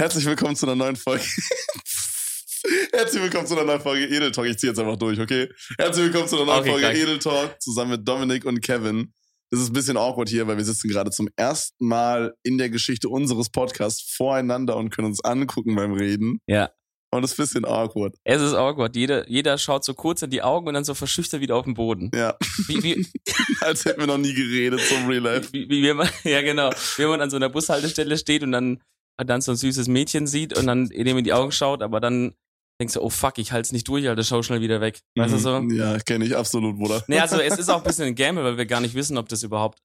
Herzlich willkommen zu einer neuen Folge. Herzlich willkommen zu einer neuen Folge Edel Talk. Ich ziehe jetzt einfach durch, okay? Herzlich willkommen zu einer neuen Okay, Folge danke. Edel Talk zusammen mit Dominik und Kevin. Das ist ein bisschen awkward hier, weil wir sitzen gerade zum ersten Mal in der Geschichte unseres Podcasts voreinander und können uns angucken beim Reden. Ja. Und das ist ein bisschen awkward. Es ist awkward. Jeder, jeder schaut so kurz in die Augen und dann so verschüchtert wieder auf den Boden. Ja, Wie, wie, als hätten wir noch nie geredet zum Real Life. wie, wie, wie man, ja genau, wie man an so einer Bushaltestelle steht und dann, dann so ein süßes Mädchen sieht und dann dem in die Augen schaut, aber dann denkst du, oh fuck, ich halte es nicht durch, Alter, schau schnell wieder weg. Weißt du so? Mhm. Ja, kenne ich absolut, Bruder. Nee, also es ist auch ein bisschen ein Gamble, weil wir gar nicht wissen, ob das überhaupt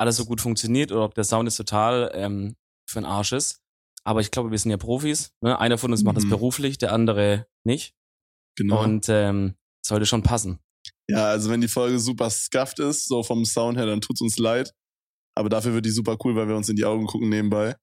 alles so gut funktioniert oder ob der Sound jetzt total ähm, für den Arsch ist. Aber ich glaube, wir sind ja Profis. Ne? Einer von uns macht das Mhm. beruflich, der andere nicht. Genau. Und ähm, sollte schon passen. Ja, also wenn die Folge super scuffed ist, so vom Sound her, dann tut's uns leid. Aber dafür wird die super cool, weil wir uns in die Augen gucken nebenbei.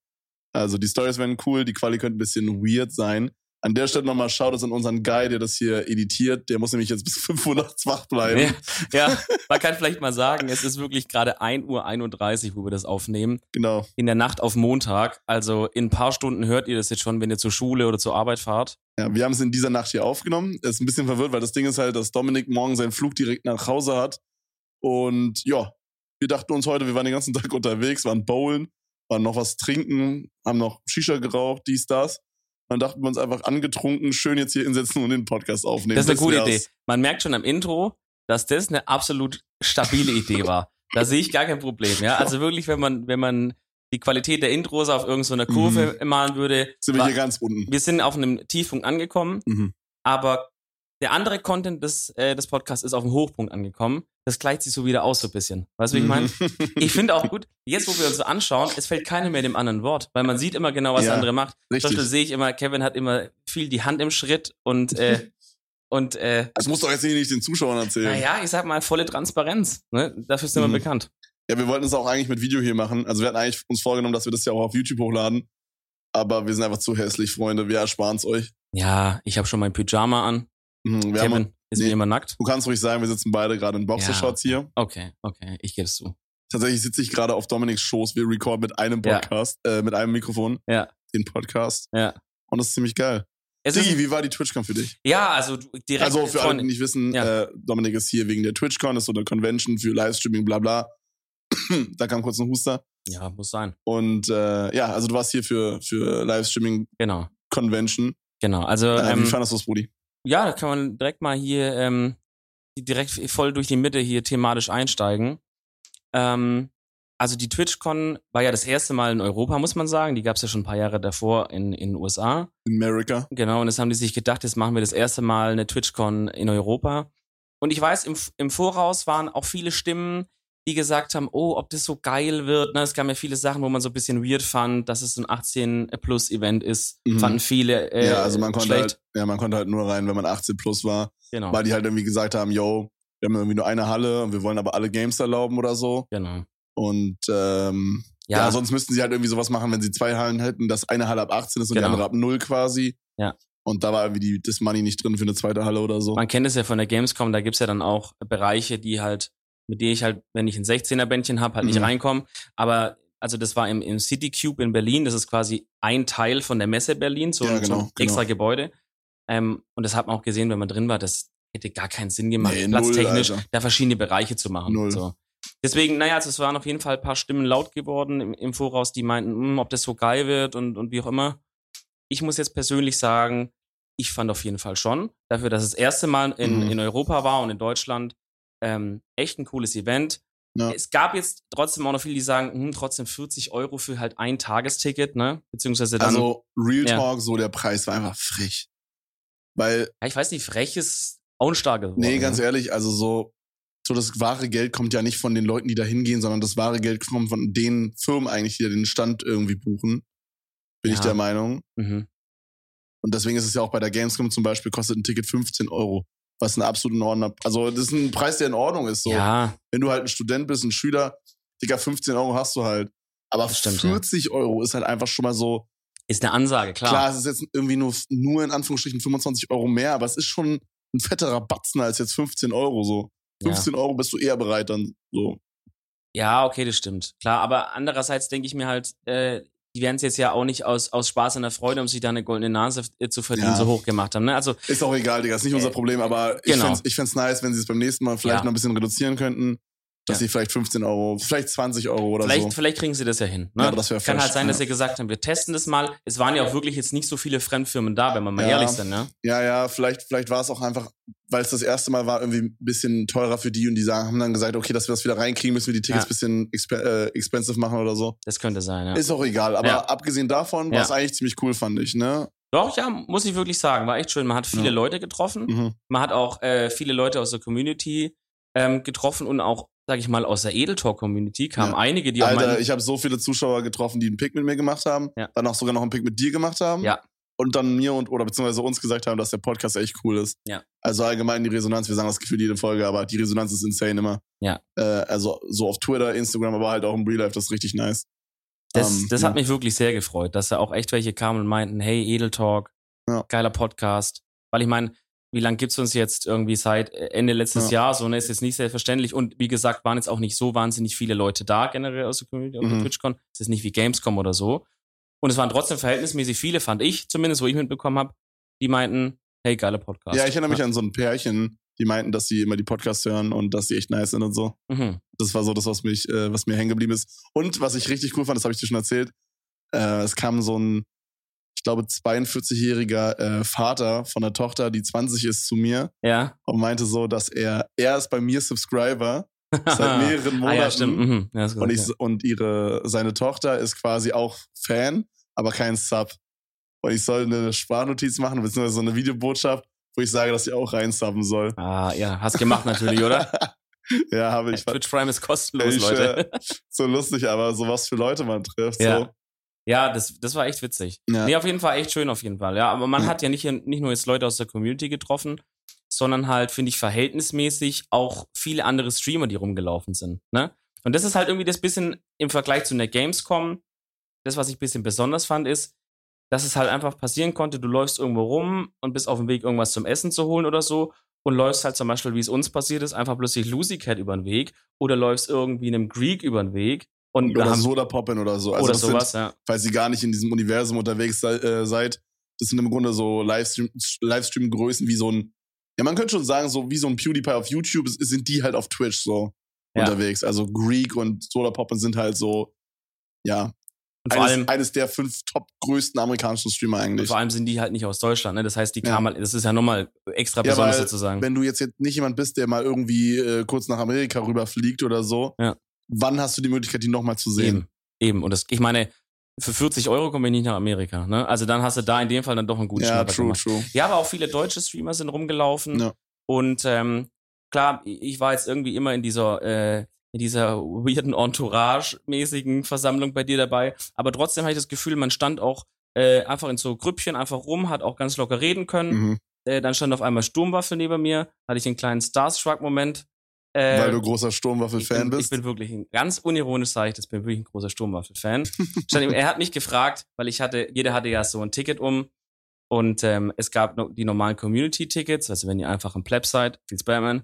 Also die Stories werden cool, die Quali könnte ein bisschen weird sein. An der Stelle nochmal Shoutouts an unseren Guy, der das hier editiert. Der muss nämlich jetzt bis 5 Uhr nachts wach bleiben. Ja, ja, man kann vielleicht mal sagen, es ist wirklich gerade 1 Uhr 31, wo wir das aufnehmen. Genau. In der Nacht auf Montag. Also in ein paar Stunden hört ihr das jetzt schon, wenn ihr zur Schule oder zur Arbeit fahrt. Ja, wir haben es in dieser Nacht hier aufgenommen. Ist ein bisschen verwirrt, weil das Ding ist halt, dass Dominik morgen seinen Flug direkt nach Hause hat. Und ja, wir dachten uns heute, wir waren den ganzen Tag unterwegs, waren bowlen, waren noch was trinken, haben noch Shisha geraucht, dies, das. Dann dachten wir uns einfach angetrunken, schön jetzt hier hinsetzen und den Podcast aufnehmen. Das ist eine gute. Idee. Man merkt schon am Intro, dass das eine absolut stabile Idee war. Da sehe ich gar kein Problem. Ja, also wirklich, wenn man, wenn man die Qualität der Intros auf irgendeiner Kurve malen würde, Sind wir war- hier ganz unten. wir sind auf einem Tiefpunkt angekommen, Mhm. aber der andere Content des, äh, des Podcasts ist auf dem Hochpunkt angekommen. Das gleicht sich so wieder aus so ein bisschen. Weißt du, wie ich meine? Ich finde auch gut, jetzt wo wir uns so anschauen, es fällt keiner mehr dem anderen Wort, weil man sieht immer genau, was Ja, der andere macht. Zum Richtig. Beispiel sehe ich immer, Kevin hat immer viel die Hand im Schritt und, äh, und äh, Das musst du doch jetzt nicht den Zuschauern erzählen. naja, ich sag mal, volle Transparenz. Ne? Dafür sind wir Mhm. bekannt. Ja, wir wollten es auch eigentlich mit Video hier machen. Also wir hatten eigentlich uns vorgenommen, dass wir das ja auch auf YouTube hochladen. Aber wir sind einfach zu hässlich, Freunde. Wir ersparen es euch. Ja, ich habe schon mein Pyjama an. Mhm, wir haben, Kevin ist nee. wie immer nackt. du kannst ruhig sagen, wir sitzen beide gerade in Boxershorts hier. Okay, okay, ich gebe es zu. Tatsächlich sitze ich gerade auf Dominiks Schoß. Wir recorden mit einem Ja. Podcast, äh, mit einem Mikrofon, Ja. den Podcast. Ja. Und das ist ziemlich geil. Digi, wie war die TwitchCon für dich? ja, also direkt Also für alle, die nicht wissen, Ja. äh, Dominik ist hier wegen der TwitchCon, ist so eine Convention für Livestreaming, bla bla. da kam kurz ein Huster. Ja, muss sein. Und äh, ja, also du warst hier für, für Livestreaming Genau, Convention. genau. Also Äh, ähm, wie fandest du das, Brudi? Ja, da kann man direkt mal hier ähm, direkt voll durch die Mitte hier thematisch einsteigen. Ähm, also die TwitchCon war ja das erste Mal in Europa, muss man sagen. Die gab es ja schon ein paar Jahre davor in in den USA. America. Genau, und das haben die sich gedacht, jetzt machen wir das erste Mal eine TwitchCon in Europa. Und ich weiß, im, im Voraus waren auch viele Stimmen, die gesagt haben, oh, ob das so geil wird. Ne? Es gab ja viele Sachen, wo man so ein bisschen weird fand, dass es ein 18-Plus-Event ist. Mhm. Fanden viele äh, ja, also man konnte schlecht. halt, ja, man konnte halt nur rein, wenn man 18 plus war, genau, weil die halt irgendwie gesagt haben, yo, wir haben irgendwie nur eine Halle und wir wollen aber alle Games erlauben oder so. genau. Und ähm, ja. Ja, sonst müssten sie halt irgendwie sowas machen, wenn sie zwei Hallen hätten, dass eine Halle ab 18 ist und Genau. die andere ab 0 quasi. Ja. Und da war irgendwie die, das Money nicht drin für eine zweite Halle oder so. Man kennt es ja von der Gamescom, da gibt's ja dann auch Bereiche, die halt, mit denen ich halt, wenn ich ein 16er-Bändchen habe, halt nicht Mhm. reinkomme. Aber also das war im, im City Cube in Berlin, das ist quasi ein Teil von der Messe Berlin, so, Ja, ein, so genau, ein extra genau. Gebäude. Ähm, und das hat man auch gesehen, wenn man drin war, das hätte gar keinen Sinn gemacht, Nee, null, platztechnisch, Alter. da verschiedene Bereiche zu machen. Null. So. Deswegen, naja, also es waren auf jeden Fall ein paar Stimmen laut geworden im, im Voraus, die meinten, hm, ob das so geil wird und, und wie auch immer. Ich muss jetzt persönlich sagen, ich fand auf jeden Fall schon, dafür, dass es das erste Mal in, Mhm. in Europa war und in Deutschland, ähm, echt ein cooles Event. Ja. Es gab jetzt trotzdem auch noch viele, die sagen, hm, trotzdem 40 Euro für halt ein Tagesticket, ne? Beziehungsweise dann, Also Real Ja. Talk, so der Preis war einfach frech. Weil, ja, ich weiß nicht, frech ist auch ein starkes Wort. nee, ganz ne? ehrlich, also so, so das wahre Geld kommt ja nicht von den Leuten, die da hingehen, sondern das wahre Geld kommt von den Firmen eigentlich, die da den Stand irgendwie buchen. Bin ich Ja. der Meinung. Mhm. Und deswegen ist es ja auch bei der Gamescom zum Beispiel, kostet ein Ticket 15 Euro. Was ein absolut in Ordnung, also das ist ein Preis, der in Ordnung ist. So. Ja, Wenn du halt ein Student bist, ein Schüler, Digga, 15 Euro hast du halt. Aber stimmt, ja. 40 Euro ist halt einfach schon mal so, ist eine Ansage, klar. klar, es ist jetzt irgendwie nur, nur in Anführungsstrichen 25 Euro mehr, aber es ist schon ein fetterer Batzen als jetzt 15 Euro so. Ja. 15 Euro bist du eher bereit dann so. Ja, okay, das stimmt. Klar, aber andererseits denke ich mir halt, äh, die werden es jetzt ja auch nicht aus, aus Spaß und der Freude, um sich da eine goldene Nase äh, zu verdienen, Ja. so hoch gemacht haben. Ne? Also Ist auch egal, Digga, ist nicht unser Äh, Problem, aber ich genau. ich fänd's nice, wenn sie es beim nächsten Mal vielleicht Ja. noch ein bisschen reduzieren könnten, dass Ja. sie vielleicht 15 Euro, vielleicht 20 Euro oder vielleicht, so. vielleicht kriegen sie das ja hin. Ne? Ja, das Kann fresh, halt sein, dass sie gesagt haben, wir testen das mal. Es waren ja auch wirklich jetzt nicht so viele Fremdfirmen da, wenn wir mal Ja. ehrlich sind. Ne? Ja, ja, vielleicht, vielleicht war es auch einfach, weil es das erste Mal war, irgendwie ein bisschen teurer für die und die sagen, haben dann gesagt, okay, dass wir das wieder reinkriegen, müssen wir die Tickets ein bisschen exp äh, expensive machen oder so. Das könnte sein. Ja. Ist auch egal, aber abgesehen davon war es eigentlich ziemlich cool, fand ich, ne? Doch, ja, muss ich wirklich sagen. War echt schön. Man hat viele. Leute getroffen. Mhm. Man hat auch äh, viele Leute aus der Community ähm, getroffen und auch, sag ich mal, aus der Edeltalk-Community kamen Ja. einige, die auch Alter, ich habe so viele Zuschauer getroffen, die einen Pick mit mir gemacht haben, Ja. dann auch sogar noch einen Pick mit dir gemacht haben. Ja. Und dann mir und oder beziehungsweise uns gesagt haben, dass der Podcast echt cool ist. Ja. Also allgemein die Resonanz, wir sagen das Gefühl jede Folge, aber die Resonanz ist insane immer. Ja. Äh, also so auf Twitter, Instagram, aber halt auch im Real Life, das ist richtig nice. das, Ähm, das ja. hat mich wirklich sehr gefreut, dass da auch echt welche kamen und meinten, hey, Edeltalk, Ja. geiler Podcast. Weil ich meine, wie lange gibt's uns jetzt irgendwie seit äh, Ende letztes Ja. Jahr? So, ne, ist jetzt nicht selbstverständlich. Und wie gesagt, waren jetzt auch nicht so wahnsinnig viele Leute da, generell aus der Community, auf der Mhm. TwitchCon. Es ist nicht wie Gamescom oder so. Und es waren trotzdem verhältnismäßig viele, fand ich, zumindest, wo ich mitbekommen habe, die meinten, hey, geiler Podcast. Ja, ich erinnere mich an so ein Pärchen, die meinten, dass sie immer die Podcasts hören und dass sie echt nice sind und so. Mhm. Das war so das, was mich, äh, was mir hängen geblieben ist. Und was ich richtig cool fand, das habe ich dir schon erzählt, äh, es kam so ein, ich glaube, 42-jähriger äh, Vater von der Tochter, die 20 ist, zu mir Ja. und meinte so, dass er, er ist bei mir Subscriber seit mehreren ah, ja, stimmt. Monaten Mhm. Ja, und, ich, ja. und ihre, seine Tochter ist quasi auch Fan, aber kein Sub. Und ich soll eine Sprachnotiz machen, beziehungsweise so eine Videobotschaft, wo ich sage, dass sie auch reinsubben soll. Ah, ja, hast gemacht natürlich, oder? ja, habe ich. Twitch Prime ist kostenlos, Ich, Leute. äh, so lustig, aber so was für Leute man trifft. Ja. So. Ja, das, das war echt witzig. Ja. Nee, auf jeden Fall echt schön, auf jeden Fall. Ja, aber man Ja. hat ja nicht, nicht nur jetzt Leute aus der Community getroffen, sondern halt, finde ich, verhältnismäßig auch viele andere Streamer, die rumgelaufen sind. Ne? Und das ist halt irgendwie das bisschen im Vergleich zu einer Gamescom, das, was ich ein bisschen besonders fand, ist, dass es halt einfach passieren konnte, du läufst irgendwo rum und bist auf dem Weg, irgendwas zum Essen zu holen oder so und läufst halt zum Beispiel, wie es uns passiert ist, einfach plötzlich Lucy Cat über den Weg oder läufst irgendwie einem Greek über den Weg und Oder haben, Soda Poppin oder so. Also oder sowas, sind, ja. falls ihr gar nicht in diesem Universum unterwegs sei, äh, seid, das sind im Grunde so Livestream- Livestream-Größen wie so ein, ja, man könnte schon sagen, so wie so ein PewDiePie auf YouTube, sind die halt auf Twitch so Ja. unterwegs. Also Greek und Soda Poppin sind halt so, ja, Und vor eines, allem, eines der fünf top größten amerikanischen Streamer Und eigentlich. vor allem sind die halt nicht aus Deutschland, ne? Das heißt, die Ja. kamen halt, das ist ja nochmal extra Ja, besonders sozusagen. Wenn du jetzt, jetzt nicht jemand bist, der mal irgendwie äh, kurz nach Amerika rüberfliegt oder so, Ja. Wann hast du die Möglichkeit, die nochmal zu sehen? Eben. Eben. Und das, ich meine, für 40 Euro komme ich nicht nach Amerika, ne? Also dann hast du da in dem Fall dann doch einen guten Ja, true, gemacht. true. Ja, aber auch viele deutsche Streamer sind rumgelaufen. Ja. Und ähm, klar, ich war jetzt irgendwie immer in dieser, äh, in dieser weirden Entourage-mäßigen Versammlung bei dir dabei. Aber trotzdem habe ich das Gefühl, man stand auch äh, einfach in so Grüppchen einfach rum, hat auch ganz locker reden können. Mhm. Äh, dann stand auf einmal Sturmwaffe neben mir, hatte ich einen kleinen Starstruck-Moment. Äh, Weil du großer Sturmwaffel-Fan bist. Ich bin wirklich ein, ganz unironisch sage ich das, bin wirklich ein großer Sturmwaffel-Fan. Er hat mich gefragt, weil ich hatte, jeder hatte ja so ein Ticket um und ähm, es gab die normalen Community-Tickets, also wenn ihr einfach ein Pleb seid, viel Spamman.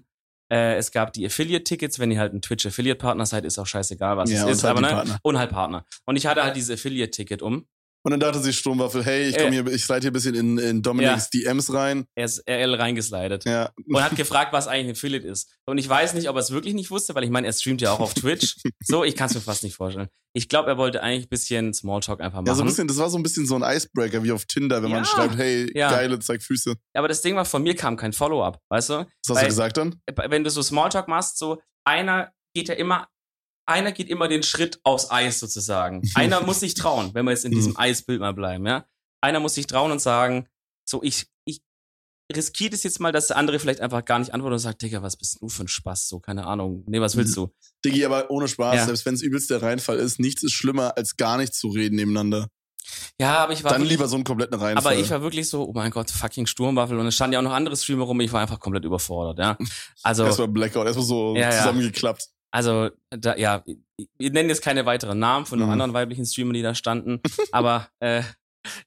Äh, es gab die Affiliate-Tickets, wenn ihr halt ein Twitch-Affiliate-Partner seid, ist auch scheißegal, was Ja, es ist, halt aber ne? Partner. Und halt Partner. Und ich hatte halt dieses Affiliate-Ticket um. Und dann dachte sich Sturmwaffel, hey, ich Äh. komm hier, ich slide hier ein bisschen in, in Dominics DMs rein. Er ist RL reingeslidet. Ja. und hat gefragt, was eigentlich ein Affiliate ist. Und ich weiß nicht, ob er es wirklich nicht wusste, weil ich meine, er streamt ja auch auf Twitch. So, ich kann es mir fast nicht vorstellen. Ich glaube, er wollte eigentlich ein bisschen Smalltalk einfach machen. Ja, so ein bisschen, das war so ein bisschen so ein Icebreaker wie auf Tinder, wenn man Ja. schreibt, hey, Ja. geile, zeig Füße. Aber das Ding war, von mir kam kein Follow-up, weißt du? Was hast Weil- du gesagt dann? Wenn du so Smalltalk machst, so einer geht ja immer, einer geht immer den Schritt aufs Eis sozusagen. Einer muss sich trauen, wenn wir jetzt in Mhm. diesem Eisbild mal bleiben, ja. Einer muss sich trauen und sagen, so ich, ich riskiere das jetzt mal, dass der andere vielleicht einfach gar nicht antwortet und sagt, Digga, was bist du für ein Spaß? So, keine Ahnung. Nee, was willst du? Diggi, aber ohne Spaß, Ja. selbst wenn es übelst der Reinfall ist, nichts ist schlimmer, als gar nicht zu reden nebeneinander. Ja, aber ich war Dann wirklich- lieber so einen kompletten Reinfall. Aber ich war wirklich so, oh mein Gott, fucking Sturmwaffel. Und es standen ja auch noch andere Streamer rum. Ich war einfach komplett überfordert, ja. Also, Erstmal Blackout, erstmal so ja. zusammengeklappt. Also, da, ja, wir nennen jetzt keine weiteren Namen von noch Mhm. anderen weiblichen Streamern, die da standen. aber, äh,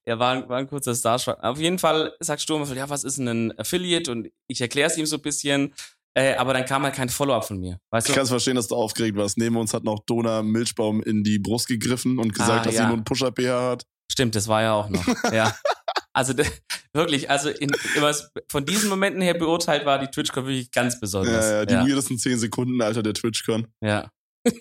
er war, ein- war ein kurzer Starstruck. Auf jeden Fall sagt Sturmwaffel, ja, was ist denn ein Affiliate? Und ich erkläre es ihm so ein bisschen. Äh, aber dann kam halt kein Follow-up von mir. Weißt Ich du? kann es verstehen, dass du aufgeregt warst. Neben uns hat noch Dona Milchbaum in die Brust gegriffen und gesagt, Ah, dass ja. sie nur einen Pusher-PH hat. Stimmt, das war ja auch noch. ja. Also wirklich, also in, was von diesen Momenten her beurteilt war die TwitchCon wirklich ganz besonders. Ja, ja, die ja. weirdesten 10 Sekunden, Alter, der TwitchCon. ja.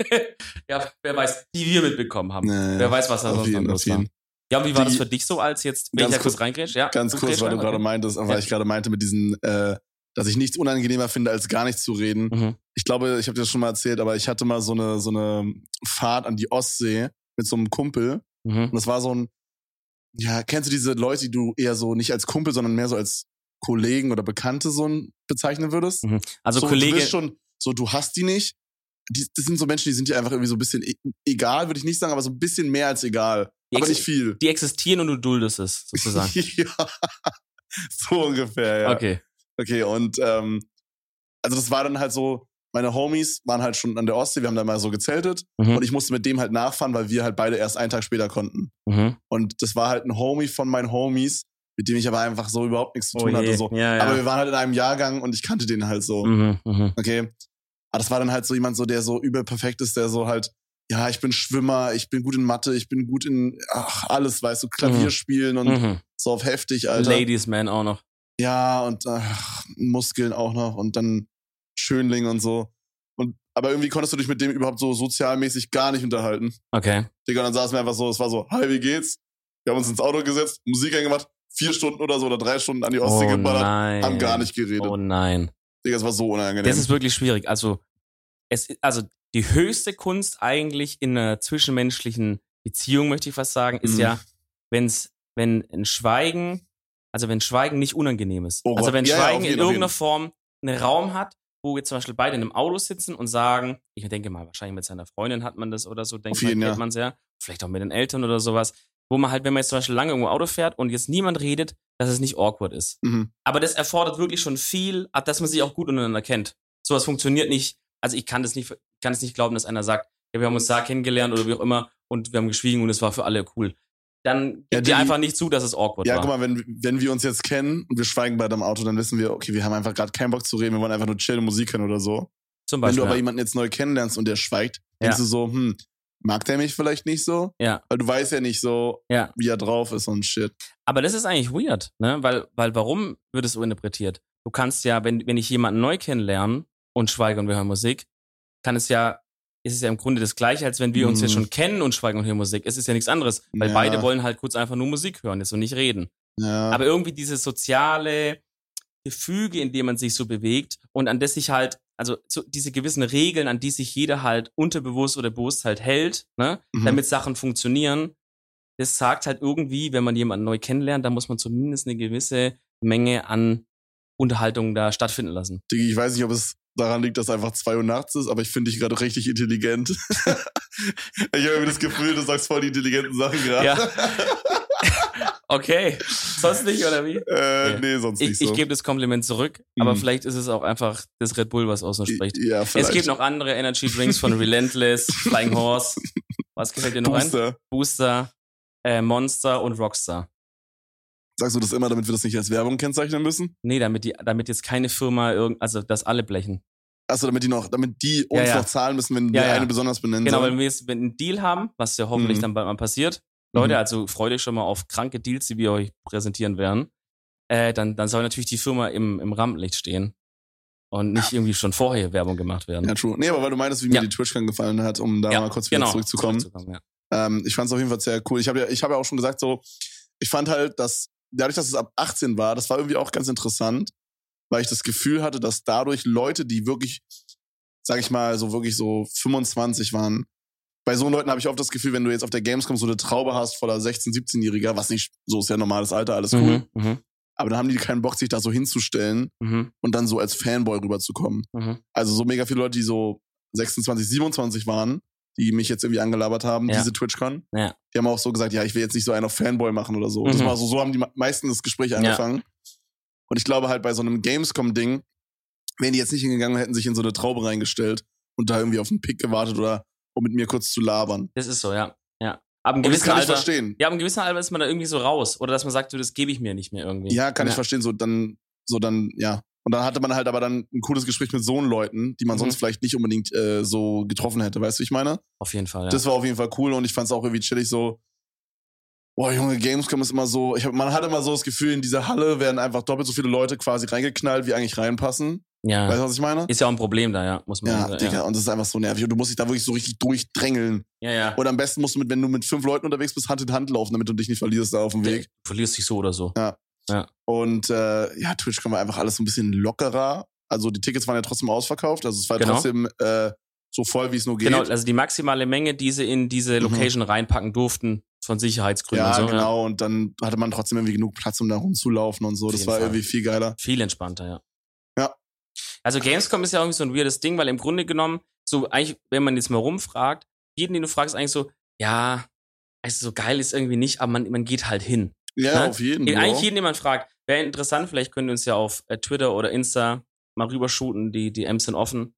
ja, wer weiß, die wir mitbekommen haben. Ja, Wer weiß, was da sonst noch jeden, los auf jeden. war. Ja, und wie war Die- das für dich so als jetzt, wenn ich da kurz reingrätsch? Ja, Ganz kurz, weil du gerade meintest, weil ich gerade meinte mit diesen, äh, dass ich nichts unangenehmer finde, als gar nicht zu reden. Mhm. Ich glaube, ich habe dir das schon mal erzählt, aber ich hatte mal so eine, so eine Fahrt an die Ostsee mit so einem Kumpel. Mhm. Und das war so ein, ja, kennst du diese Leute, die du eher so nicht als Kumpel, sondern mehr so als Kollegen oder Bekannte so bezeichnen würdest? Mhm. Also so, Du Kollege, bist schon, so, du hast die nicht. Die, das sind so Menschen, die sind dir einfach irgendwie so ein bisschen e egal, würde ich nicht sagen, aber so ein bisschen mehr als egal. Die aber nicht viel. die existieren und du duldest es, sozusagen. ja, so ungefähr, ja. Okay. Okay, und ähm, also das war dann halt so, meine Homies waren halt schon an der Ostsee, wir haben da mal so gezeltet Mhm. und ich musste mit dem halt nachfahren, weil wir halt beide erst einen Tag später konnten. Mhm. Und das war halt ein Homie von meinen Homies, mit dem ich aber einfach so überhaupt nichts zu tun Oh hatte. So. Ja, ja. Aber wir waren halt in einem Jahrgang und ich kannte den halt so. mhm. Mhm. Okay. Aber das war dann halt so jemand, so, der so übel perfekt ist, der so halt, ja, ich bin Schwimmer, ich bin gut in Mathe, ich bin gut in ach, alles, weißt du, Klavier Mhm. spielen und Mhm. so auf heftig, Alter. Ladies Man auch noch. Ja, und ach, Muskeln auch noch und dann Schönling und so. Und, aber irgendwie konntest du dich mit dem überhaupt so sozialmäßig gar nicht unterhalten. Okay. Digga, und dann saßen wir einfach so, es war so, hi, wie geht's? Wir haben uns ins Auto gesetzt, Musik eingemacht, vier Stunden oder so oder drei Stunden an die Ostsee Oh geballert, nein. haben gar nicht geredet. Oh nein. Digga, es war so unangenehm. Das ist wirklich schwierig. Also, es, also die höchste Kunst eigentlich in einer zwischenmenschlichen Beziehung, möchte ich fast sagen, ist Mhm. ja, wenn's, wenn ein Schweigen, also wenn Schweigen nicht unangenehm ist. Oh, also wenn ja, ja, Schweigen auf in jeden, irgendeiner Form einen Raum hat, wo jetzt zum Beispiel beide in einem Auto sitzen und sagen, ich denke mal, wahrscheinlich mit seiner Freundin hat man das oder so, denkt man, ja. man's ja. Vielleicht auch mit den Eltern oder sowas. Wo man halt, wenn man jetzt zum Beispiel lange irgendwo Auto fährt und jetzt niemand redet, dass es nicht awkward ist. mhm. Aber das erfordert wirklich schon viel, dass man sich auch gut untereinander kennt. Sowas funktioniert nicht. Also ich kann das nicht, kann es nicht glauben, dass einer sagt, ja, wir haben uns da kennengelernt oder wie auch immer und wir haben geschwiegen und es war für alle cool. Dann Ja, die- ihr einfach nicht zu, dass es awkward Ja, war. guck mal, wenn, wenn wir uns jetzt kennen und wir schweigen bei deinem Auto, dann wissen wir, okay, wir haben einfach gerade keinen Bock zu reden, wir wollen einfach nur chillen Musik hören oder so. Zum Wenn Beispiel. du aber ja. jemanden jetzt neu kennenlernst und der schweigt, denkst Ja. du so, hm, mag der mich vielleicht nicht so? Ja. Weil du weißt ja nicht so, Ja. wie er drauf ist und shit. Aber das ist eigentlich weird, ne? Weil, weil warum wird es so interpretiert? Du kannst ja, wenn, wenn ich jemanden neu kennenlerne und schweige und wir hören Musik, kann es ja, ist es ja im Grunde das Gleiche, als wenn wir uns Mhm. jetzt schon kennen und schweigen und hören Musik. Es ist ja nichts anderes, weil Ja. beide wollen halt kurz einfach nur Musik hören, jetzt und nicht reden. Ja. Aber irgendwie dieses soziale Gefüge, in dem man sich so bewegt und an das sich halt, also so diese gewissen Regeln, an die sich jeder halt unterbewusst oder bewusst halt hält, ne, Mhm. damit Sachen funktionieren, das sagt halt irgendwie, wenn man jemanden neu kennenlernt, da muss man zumindest eine gewisse Menge an Unterhaltung da stattfinden lassen. Ich weiß nicht, ob es daran liegt, dass einfach zwei Uhr nachts ist, aber ich finde dich gerade richtig intelligent. ich habe irgendwie das Gefühl, du sagst voll die intelligenten Sachen gerade. Ja. Okay, sonst nicht, oder wie? äh, Nee. nee, sonst Ich, nicht so. ich gebe das Kompliment zurück, aber Mhm. vielleicht ist es auch einfach das Red Bull, was aus uns spricht. ja, Es vielleicht. gibt noch andere Energy Drinks von Relentless, Flying Horse. Was gefällt dir noch ein? Booster. Booster, äh, Monster und Rockstar. Sagst du das immer, damit wir das nicht als Werbung kennzeichnen müssen? Nee, damit die, damit jetzt keine Firma irgend, also dass alle blechen. Achso, damit die noch, damit die Ja, uns ja. noch zahlen müssen, wenn Ja, wir ja. eine besonders benennen Genau, sollen. wenn wir jetzt einen Deal haben, was ja hoffentlich Mhm. dann bald mal passiert. Leute, Mhm. also freut euch schon mal auf kranke Deals, die wir euch präsentieren werden. Äh, dann, dann soll natürlich die Firma im, im Rampenlicht stehen. Und nicht irgendwie schon vorher Werbung gemacht werden. Ja, true. Nee, aber weil du meintest, wie mir Ja. die TwitchCon gefallen hat, um da Ja, mal kurz wieder genau, zurückzukommen. zurückzukommen, ja. Ähm, ich fand es auf jeden Fall sehr cool. Ich habe ja, ich habe ja auch schon gesagt, so, ich fand halt, dass dadurch, dass es ab 18 war, das war irgendwie auch ganz interessant, weil ich das Gefühl hatte, dass dadurch Leute, die wirklich, sag ich mal, so wirklich so 25 waren, bei so Leuten habe ich oft das Gefühl, wenn du jetzt auf der Gamescom so eine Traube hast voller 16-, 17-Jähriger, was nicht, so ist ja normales Alter, alles cool. Mhm, mhm, Aber dann haben die keinen Bock, sich da so hinzustellen mhm, und dann so als Fanboy rüberzukommen. mhm. Also so mega viele Leute, die so 26, 27 waren, die mich jetzt irgendwie angelabert haben, Ja. diese TwitchCon. Ja. Die haben auch so gesagt, ja, ich will jetzt nicht so einen auf Fanboy machen oder so. Das Mhm. war so, so haben die me- meisten das Gespräch angefangen. Und ich glaube halt bei so einem Gamescom-Ding, wären die jetzt nicht hingegangen, hätten sich in so eine Traube reingestellt und da irgendwie auf einen Pick gewartet oder um mit mir kurz zu labern. Das ist so, ja. ja. Ab einem Und das gewissen kann ich Alter. verstehen. Ja, ab einem gewissen Alter ist man da irgendwie so raus. Oder dass man sagt, du, das gebe ich mir nicht mehr irgendwie. Ja, kann ich verstehen. So dann, so dann, ja, Und dann hatte man halt aber dann ein cooles Gespräch mit so Leuten, die man Mhm. sonst vielleicht nicht unbedingt äh, so getroffen hätte, weißt du, wie ich meine? Auf jeden Fall, ja. Das war auf jeden Fall cool und ich fand es auch irgendwie chillig so. Boah, Junge, Gamescom ist immer so, ich hab, man hat immer so das Gefühl, in dieser Halle werden einfach doppelt so viele Leute quasi reingeknallt, wie eigentlich reinpassen. ja. Weißt du, was ich meine? Ist ja auch ein Problem da, ja, muss man Ja, sagen. Digga, ja. und das ist einfach so nervig. Und du musst dich da wirklich so richtig durchdrängeln. ja, ja. Und am besten musst du mit, wenn du mit fünf Leuten unterwegs bist, Hand in Hand laufen, damit du dich nicht verlierst da auf dem Weg. Du verlierst dich so oder so. Und äh, ja, TwitchCon war einfach alles so ein bisschen lockerer. Also die Tickets waren ja trotzdem ausverkauft. Also es war Genau. trotzdem äh, so voll, wie es nur geht. Genau, also die maximale Menge, die sie in diese Mhm. Location reinpacken durften, von Sicherheitsgründen ja, und so. genau. Und dann hatte man trotzdem irgendwie genug Platz, um da rumzulaufen und so. Das war Fall. irgendwie viel geiler. Viel entspannter, ja. Ja. Also Gamescom ist ja irgendwie so ein weirdes Ding, weil im Grunde genommen, so eigentlich, wenn man jetzt mal rumfragt, jeden, den du fragst, eigentlich so, ja, also so geil ist irgendwie nicht, aber man, man geht halt hin. Ja, Ne? auf jeden Eigentlich Fall. jeden, den man fragt, wäre interessant, vielleicht könnt ihr uns ja auf äh, Twitter oder Insta mal rübershooten, die DMs sind offen,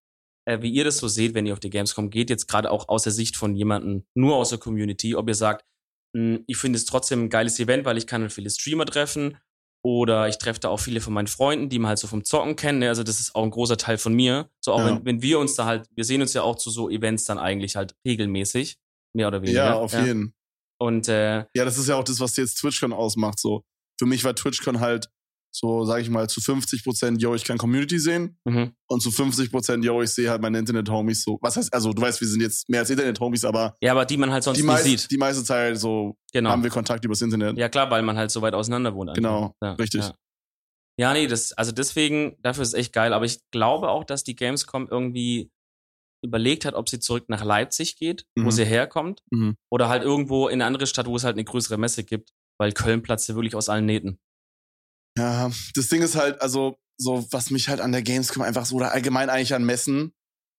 äh, wie ihr das so seht, wenn ihr auf die Gamescom geht, jetzt gerade auch aus der Sicht von jemandem nur aus der Community, ob ihr sagt, mh, ich finde es trotzdem ein geiles Event, weil ich kann halt viele Streamer treffen oder ich treffe da auch viele von meinen Freunden, die man halt so vom Zocken kennen, ne? also das ist auch ein großer Teil von mir, so auch Ja. wenn, wenn wir uns da halt, wir sehen uns ja auch zu so Events dann eigentlich halt regelmäßig, mehr oder weniger. Ja, auf jeden. Und äh, Ja, das ist ja auch das, was jetzt TwitchCon ausmacht. So für mich war TwitchCon halt so, sag ich mal, zu 50 Prozent, yo, ich kann Community sehen mhm. und zu 50 Prozent, yo, ich sehe halt meine Internet-Homies so. Was heißt, also du weißt, wir sind jetzt mehr als Internet-Homies, aber ja, aber die man halt sonst nicht meist, sieht. die meiste Zeit so Genau. haben wir Kontakt übers Internet. Ja, klar, weil man halt so weit auseinander wohnt. Genau, ja, richtig. Ja. ja, nee, das, also deswegen, dafür ist es echt geil. Aber ich glaube auch, dass die Gamescom irgendwie überlegt hat, ob sie zurück nach Leipzig geht, wo Mhm. sie herkommt, Mhm. oder halt irgendwo in eine andere Stadt, wo es halt eine größere Messe gibt, weil Köln platzt ja wirklich aus allen Nähten. Ja, das Ding ist halt, also, so, was mich halt an der Gamescom einfach so, oder allgemein eigentlich an Messen,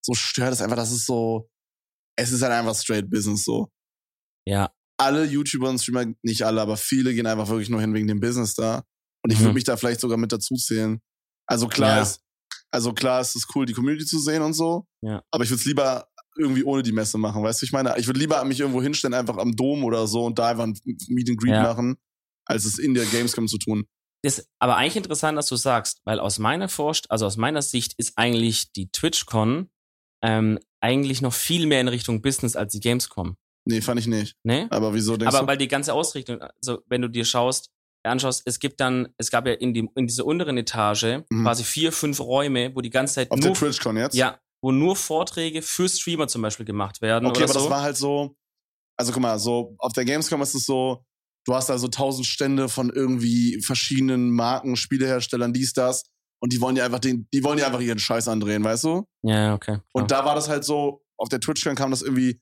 so stört, ist einfach, dass es so, es ist halt einfach straight Business so. Ja, Alle YouTuber und Streamer, nicht alle, aber viele gehen einfach wirklich nur hin wegen dem Business da. Und ich Mhm. würde mich da vielleicht sogar mit dazu zählen. Also klar Ja. ist, also klar ist es cool, die Community zu sehen und so. Ja. Aber ich würde es lieber irgendwie ohne die Messe machen, weißt du? Ich meine, ich würde lieber mich irgendwo hinstellen, einfach am Dom oder so und da einfach ein Meet and Greet Ja. machen, als es in der Gamescom zu tun. ist aber eigentlich interessant, dass du sagst, weil aus meiner Forst, also aus meiner Sicht ist eigentlich die TwitchCon ähm, eigentlich noch viel mehr in Richtung Business als die Gamescom. Nee, fand ich nicht. Ne? Aber wieso denkst Aber du? weil die ganze Ausrichtung, also wenn du dir schaust, anschaust, es gibt dann, es gab ja in, die, in dieser unteren Etage Mhm. quasi vier, fünf Räume, wo die ganze Zeit Auf nur, der TwitchCon jetzt? ja, wo nur Vorträge für Streamer zum Beispiel gemacht werden. Okay, aber so. das war halt so, also guck mal, so auf der Gamescom ist es so, du hast da so tausend Stände von irgendwie verschiedenen Marken, Spieleherstellern, dies, das. Und die wollen ja einfach den, die wollen ja einfach ihren Scheiß andrehen, weißt du? ja, okay. klar. Und da war das halt so, auf der TwitchCon kam das irgendwie,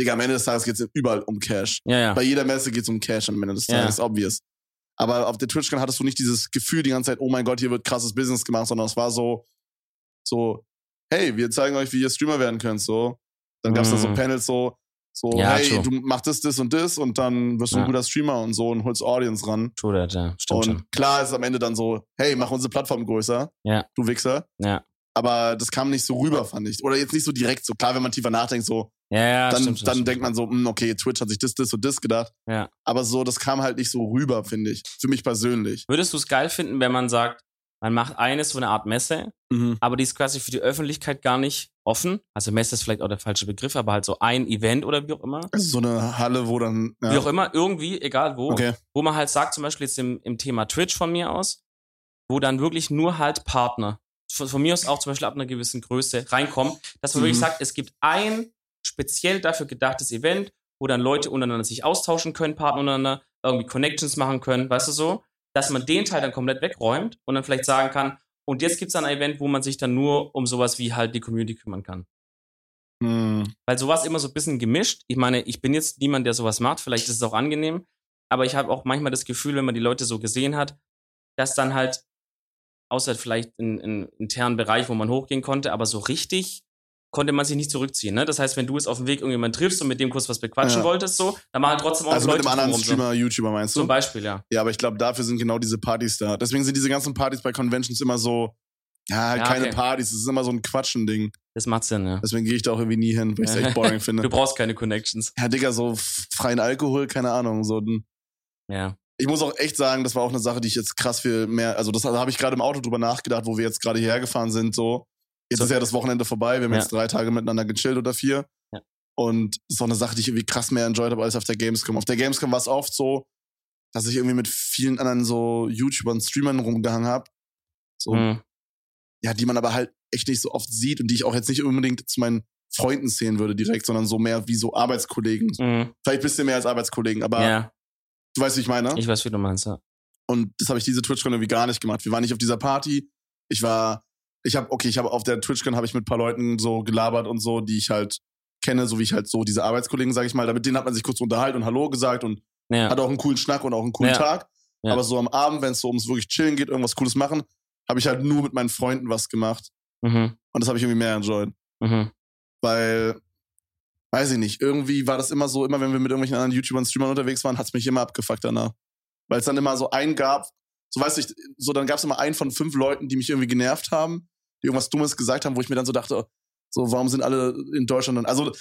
Digga, am Ende des Tages geht's überall um Cash. ja, ja. Bei jeder Messe geht's um Cash am Ende des Ja. Tages, obvious. Aber auf der TwitchCon hattest du nicht dieses Gefühl die ganze Zeit, oh mein Gott, hier wird krasses Business gemacht, sondern es war so, so, hey, wir zeigen euch, wie ihr Streamer werden könnt, so. Dann gab's da so Mhm. Panels so, so, Ja, hey, true. du machst das, das und das und dann wirst du Ja. ein guter Streamer und so und holst Audience ran. True that, ja. Stimmt und schon. klar ist es am Ende dann so, hey, mach unsere Plattform größer, Ja. du Wichser. Ja. Aber das kam nicht so rüber, fand ich. Oder jetzt nicht so direkt so. Klar, wenn man tiefer nachdenkt, so, Ja, ja, dann, stimmt, dann stimmt denkt man so, hm, okay, Twitch hat sich das, das und das gedacht. Ja. Aber so, das kam halt nicht so rüber, finde ich. Für mich persönlich. Würdest du es geil finden, wenn man sagt, man macht eine so eine Art Messe, aber die ist quasi für die Öffentlichkeit gar nicht offen? Also Messe ist vielleicht auch der falsche Begriff, aber halt so ein Event oder wie auch immer. Also so eine Halle, wo dann. Ja. Wie auch immer, irgendwie, egal wo, Okay. wo man halt sagt, zum Beispiel jetzt im, im Thema Twitch von mir aus, wo dann wirklich nur halt Partner, von, von mir aus auch zum Beispiel ab einer gewissen Größe reinkommen, dass man wirklich Mhm. sagt, es gibt ein speziell dafür gedachtes Event, wo dann Leute untereinander sich austauschen können, Partner untereinander, irgendwie Connections machen können, weißt du so, dass man den Teil dann komplett wegräumt und dann vielleicht sagen kann, und jetzt gibt's dann ein Event, wo man sich dann nur um sowas wie halt die Community kümmern kann. Hm. Weil sowas immer so ein bisschen gemischt. Ich meine, ich bin jetzt niemand, der sowas macht. Vielleicht ist es auch angenehm. Aber ich habe auch manchmal das Gefühl, wenn man die Leute so gesehen hat, dass dann halt, außer vielleicht in, in internen Bereich, wo man hochgehen konnte, aber so richtig konnte man sich nicht zurückziehen. Ne? Das heißt, wenn du jetzt auf dem Weg irgendjemanden triffst und mit dem kurz was bequatschen Ja. wolltest, so, dann machen halt trotzdem auch Also mit Leute dem anderen drumherum Streamer, YouTuber meinst So. du? Zum Beispiel, ja. Ja, aber ich glaube, dafür sind genau diese Partys da. Deswegen sind diese ganzen Partys bei Conventions immer so, ja, halt Ja, keine okay. Partys. Es ist immer so ein Quatschending. Das macht Sinn, ja. Deswegen gehe ich da auch irgendwie nie hin, weil ich es echt boring finde. Du brauchst keine Connections. Ja, Digga, so freien Alkohol, keine Ahnung, so ein Ja. Ich muss auch echt sagen, das war auch eine Sache, die ich jetzt krass viel mehr, also das habe ich gerade im Auto drüber nachgedacht, wo wir jetzt gerade hierher gefahren sind, so. Jetzt So. ist ja das Wochenende vorbei, wir haben Ja. jetzt drei Tage miteinander gechillt oder vier. Ja. Und das ist auch eine Sache, die ich irgendwie krass mehr enjoyed habe als auf der Gamescom. Auf der Gamescom war es oft so, dass ich irgendwie mit vielen anderen so YouTubern, Streamern rumgehangen habe. So, Mhm. ja, die man aber halt echt nicht so oft sieht und die ich auch jetzt nicht unbedingt zu meinen Freunden zählen würde direkt, sondern so mehr wie so Arbeitskollegen. Mhm. Vielleicht ein bisschen mehr als Arbeitskollegen, aber Ja, du weißt, wie ich meine. ich weiß, wie du meinst, ja. Und das habe ich diese TwitchCon irgendwie gar nicht gemacht. Wir waren nicht auf dieser Party. Ich war, ich habe, okay, ich habe auf der TwitchCon habe ich mit ein paar Leuten so gelabert und so, die ich halt kenne, so wie ich halt so diese Arbeitskollegen, sage ich mal, mit denen hat man sich kurz unterhalten und Hallo gesagt und Ja, hat auch einen coolen Schnack und auch einen coolen Ja. Tag. Ja. Aber so am Abend, wenn es so ums wirklich chillen geht, irgendwas Cooles machen, habe ich halt nur mit meinen Freunden was gemacht. mhm. Und das habe ich irgendwie mehr enjoyed. Mhm. Weil, weiß ich nicht, irgendwie war das immer so, immer wenn wir mit irgendwelchen anderen YouTubern, Streamern unterwegs waren, hat's mich immer abgefuckt danach. Weil es dann immer so einen gab, so weiß ich, so dann gab's immer einen von fünf Leuten, die mich irgendwie genervt haben, die irgendwas Dummes gesagt haben, wo ich mir dann so dachte, so, warum sind alle in Deutschland dann, also,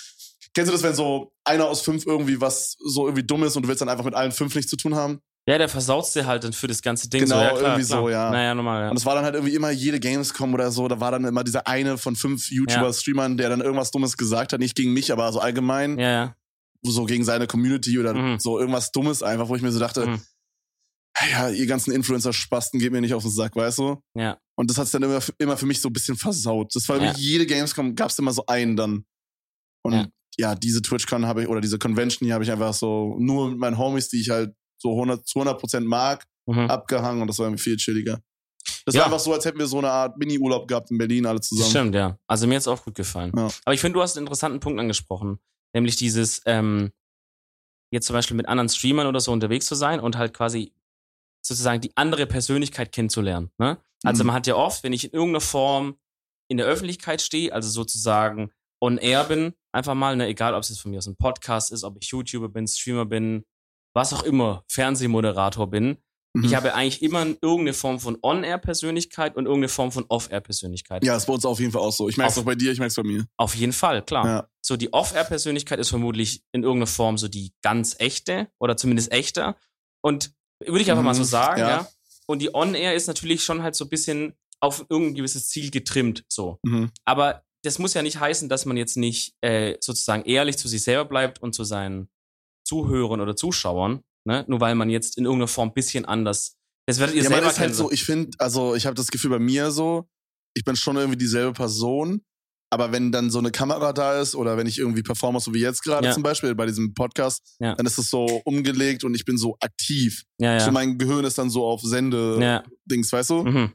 kennst du das, wenn so einer aus fünf irgendwie was so irgendwie dumm ist und du willst dann einfach mit allen fünf nichts zu tun haben? Ja, der versaut's dir halt dann für das ganze Ding Genau, so. Ja, klar, irgendwie klar. so, ja. Naja, normal, ja. Und es war dann halt irgendwie immer jede Gamescom oder so, da war dann immer dieser eine von fünf YouTuber, Ja. Streamern, der dann irgendwas Dummes gesagt hat, nicht gegen mich, aber so allgemein Ja, ja. so gegen seine Community oder Mhm. so irgendwas Dummes einfach, wo ich mir so dachte, Mhm. ja, ihr ganzen Influencer-Spasten geht mir nicht auf den Sack, weißt du? Ja. Und das hat's dann immer, immer für mich so ein bisschen versaut. Das war Ja. wie jede Gamescom, gab's immer so einen dann. Und ja, Ja. diese TwitchCon habe ich, oder diese Convention hier habe ich einfach so nur mit meinen Homies, die ich halt so 100, zu 100 Prozent mag, Mhm. abgehangen und das war irgendwie viel chilliger. Das Ja. war einfach so, als hätten wir so eine Art Mini-Urlaub gehabt in Berlin alle zusammen. Stimmt, ja. Also mir hat's auch gut gefallen. Ja. Aber ich finde, du hast einen interessanten Punkt angesprochen. Nämlich dieses, ähm, jetzt zum Beispiel mit anderen Streamern oder so unterwegs zu sein und halt quasi sozusagen die andere Persönlichkeit kennenzulernen. Ne? Also Mhm. man hat ja oft, wenn ich in irgendeiner Form in der Öffentlichkeit stehe, also sozusagen on air bin, einfach mal, ne, egal ob es jetzt von mir aus ein Podcast ist, ob ich YouTuber bin, Streamer bin, was auch immer, Fernsehmoderator bin, Mhm. ich habe eigentlich immer irgendeine Form von On-Air-Persönlichkeit und irgendeine Form von Off-Air-Persönlichkeit. ja, ist bei uns auf jeden Fall auch so. Ich merk's Auf- auch bei dir, ich merk's bei mir. Auf jeden Fall, klar. Ja. So die Off-Air-Persönlichkeit ist vermutlich in irgendeiner Form so die ganz echte oder zumindest echter. Und würde ich einfach mal so Mhm, sagen, ja. ja. Und die On-Air ist natürlich schon halt so ein bisschen auf irgendein gewisses Ziel getrimmt, so. Mhm. Aber das muss ja nicht heißen, dass man jetzt nicht äh, sozusagen ehrlich zu sich selber bleibt und zu seinen Zuhörern oder Zuschauern, ne? Nur weil man jetzt in irgendeiner Form ein bisschen anders. Das werdet ihr ja, selber ist halt so, ich finde, also ich habe das Gefühl bei mir so, ich bin schon irgendwie dieselbe Person, aber wenn dann so eine Kamera da ist oder wenn ich irgendwie performe, so wie jetzt gerade Ja. zum Beispiel bei diesem Podcast, Ja. dann ist es so umgelegt und ich bin so aktiv. ja, ja. So mein Gehirn ist dann so auf Sende-Dings, weißt du? Mhm.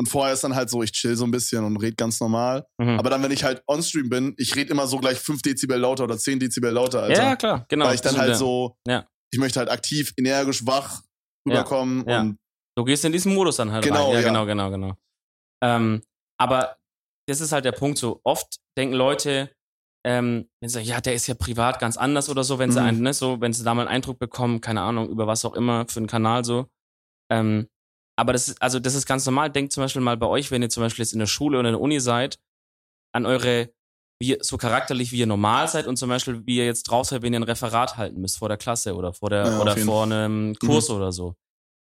Und vorher ist dann halt so, ich chill so ein bisschen und red ganz normal. Mhm. Aber dann, wenn ich halt on-stream bin, ich rede immer so gleich 5 Dezibel lauter oder 10 Dezibel lauter, Alter. ja, klar, genau. Weil ich dann halt so, Ja. ich möchte halt aktiv, energisch, wach rüberkommen Ja. und Du gehst in diesen Modus dann halt Genau, rein. Ja, ja. genau, genau, genau. Ähm, aber das ist halt der Punkt so. Oft denken Leute, ähm, wenn sie sagen, ja, der ist ja privat ganz anders oder so, wenn sie Mhm. einen, ne, so, wenn sie da mal einen Eindruck bekommen, keine Ahnung, über was auch immer für einen Kanal so. Ähm, aber das ist, also das ist ganz normal. Denkt zum Beispiel mal bei euch, wenn ihr zum Beispiel jetzt in der Schule oder in der Uni seid, an eure, wie, so charakterlich wie ihr normal seid und zum Beispiel, wie ihr jetzt drauf seid, wenn ihr ein Referat halten müsst vor der Klasse oder vor der, Ja, oder vor einem Kurs oder so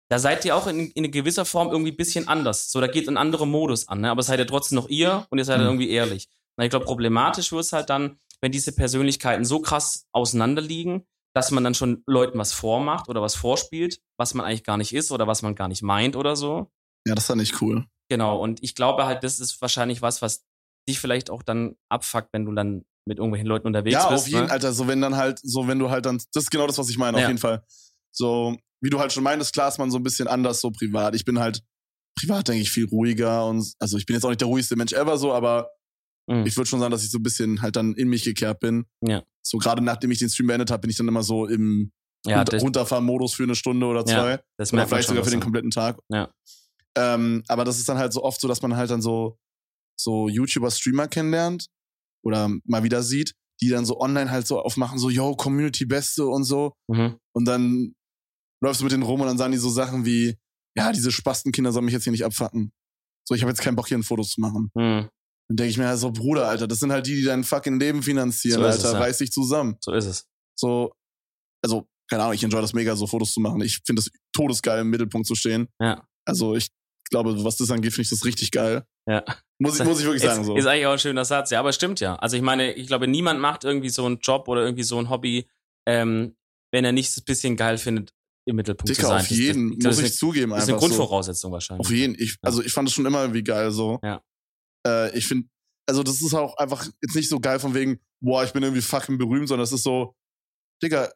da seid ihr auch in, in gewisser Form irgendwie ein bisschen anders. So, da geht ein anderer Modus an, ne? aber seid ihr trotzdem noch ihr und ihr seid Mhm. irgendwie ehrlich. Na, ich glaube, problematisch wird es halt dann, wenn diese Persönlichkeiten so krass auseinanderliegen, dass man dann schon Leuten was vormacht oder was vorspielt, was man eigentlich gar nicht ist oder was man gar nicht meint oder so. ja, das ist dann nicht cool. Genau, und ich glaube halt, das ist wahrscheinlich was, was dich vielleicht auch dann abfuckt, wenn du dann mit irgendwelchen Leuten unterwegs ja, bist. auf jeden ne? Alter, so wenn dann halt, so wenn du halt dann, das ist genau das, was ich meine, Ja. auf jeden Fall. So, wie du halt schon meintest, klar ist man so ein bisschen anders so privat. Ich bin halt privat, denke ich, viel ruhiger und, also ich bin jetzt auch nicht der ruhigste Mensch ever so, aber Mhm. ich würde schon sagen, dass ich so ein bisschen halt dann in mich gekehrt bin. Ja. So gerade nachdem ich den Stream beendet habe, bin ich dann immer so im ja, Runter das, Runterfahren-Modus für eine Stunde oder Ja, zwei. das oder vielleicht sogar für den kompletten Tag. Ja. Ähm, aber das ist dann halt so oft so, dass man halt dann so, so YouTuber, Streamer kennenlernt oder mal wieder sieht, die dann so online halt so aufmachen, so, yo, Community Beste und so. Mhm. Und dann läufst du mit denen rum und dann sagen die so Sachen wie, ja, diese Spastenkinder sollen mich jetzt hier nicht abfacken. So, ich habe jetzt keinen Bock, hier ein Foto zu machen. Mhm. Dann denke ich mir halt so, Bruder, Alter, das sind halt die, die dein fucking Leben finanzieren, So ist Alter. es, ja. Reiß dich zusammen. So ist es. So, also, keine Ahnung, ich enjoy das mega, so Fotos zu machen. Ich finde das todesgeil im Mittelpunkt zu stehen. Ja. Also ich glaube, was das angeht, finde ich das richtig geil. Ja. Muss ich, muss ich wirklich ist, sagen so. Ist eigentlich auch ein schöner Satz, ja, aber es stimmt ja. Also ich meine, ich glaube, niemand macht irgendwie so einen Job oder irgendwie so ein Hobby, ähm, wenn er nicht ein bisschen geil findet, im Mittelpunkt zu Dicker, sein. auf jeden, das, das, muss ich zugeben. das ist eine einfach so. Grundvoraussetzung wahrscheinlich. Auf jeden. Ich, also ich fand es schon immer irgendwie geil so. Ja. Äh, ich finde, also das ist auch einfach jetzt nicht so geil von wegen, boah, ich bin irgendwie fucking berühmt, sondern es ist so, Digga,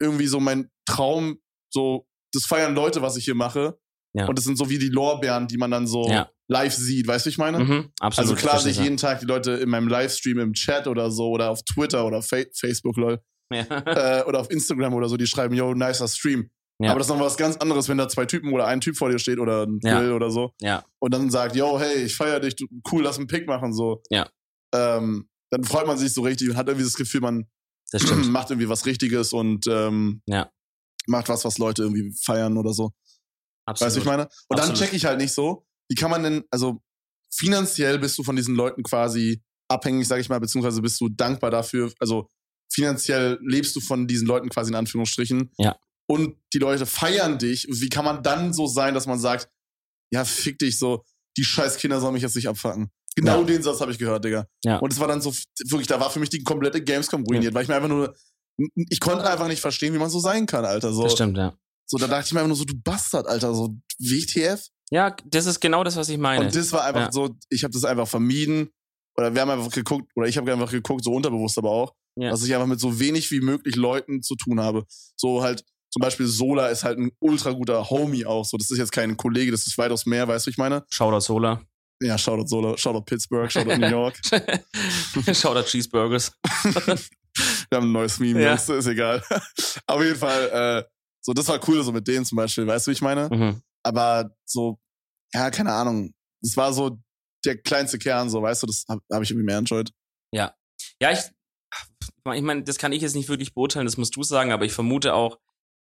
irgendwie so mein Traum, so, das feiern Leute, was ich hier mache. Ja. Und das sind so wie die Lorbeeren, die man dann so Ja. live sieht, weißt du, ich meine? Mhm, absolut. Also klar sehe ich jeden Tag die Leute in meinem Livestream im Chat oder so oder auf Twitter oder Fa Facebook, lol, Ja. äh, oder auf Instagram oder so, die schreiben, yo, nicer Stream. Ja. Aber das ist noch was ganz anderes, wenn da zwei Typen oder ein Typ vor dir steht oder ein Ja. Oder so ja, und dann sagt, yo, hey, ich feier dich, du, cool, lass einen Pick machen, so. Ja. Ähm, dann freut man sich so richtig und hat irgendwie das Gefühl, man das macht irgendwie was Richtiges und ähm, Ja. macht was, was Leute irgendwie feiern oder so. Absolut. Weißt du, ich meine? Und dann Absolut. check ich halt nicht so, wie kann man denn, also finanziell bist du von diesen Leuten quasi abhängig, sag ich mal, beziehungsweise bist du dankbar dafür, also finanziell lebst du von diesen Leuten quasi in Anführungsstrichen. Ja. Und die Leute feiern dich. Wie kann man dann so sein, dass man sagt, ja, fick dich so, die scheiß Kinder sollen mich jetzt nicht abfacken. Genau Ja. den Satz habe ich gehört, Digga. Ja. Und es war dann so, wirklich, da war für mich die komplette Gamescom ruiniert, weil ich mir einfach nur, ich konnte einfach nicht verstehen, wie man so sein kann, Alter. So, Das stimmt, ja. so da dachte ich mir einfach nur so, du Bastard, Alter, so WTF. Ja, das ist genau das, was ich meine. Und das war einfach Ja. so, ich habe das einfach vermieden. Oder wir haben einfach geguckt, oder ich habe einfach geguckt, so unterbewusst aber auch, Ja. dass ich einfach mit so wenig wie möglich Leuten zu tun habe. So halt, zum Beispiel Sola ist halt ein ultra guter Homie auch. So, das ist jetzt kein Kollege, das ist weitaus mehr, weißt du, ich meine? Shoutout Sola. Ja, Shoutout Sola, Shoutout Pittsburgh, Shoutout New York. Shoutout Cheeseburgers. Wir haben ein neues Meme, Ja. Ist egal. Auf jeden Fall, äh, so, das war cool, so mit denen zum Beispiel, weißt du, wie ich meine? Mhm. Aber so, ja, keine Ahnung. Das war so der kleinste Kern, so, weißt du, das habe hab ich irgendwie mehr enjoyed. Ja, ich, ich meine, das kann ich jetzt nicht wirklich beurteilen, das musst du sagen, aber ich vermute auch,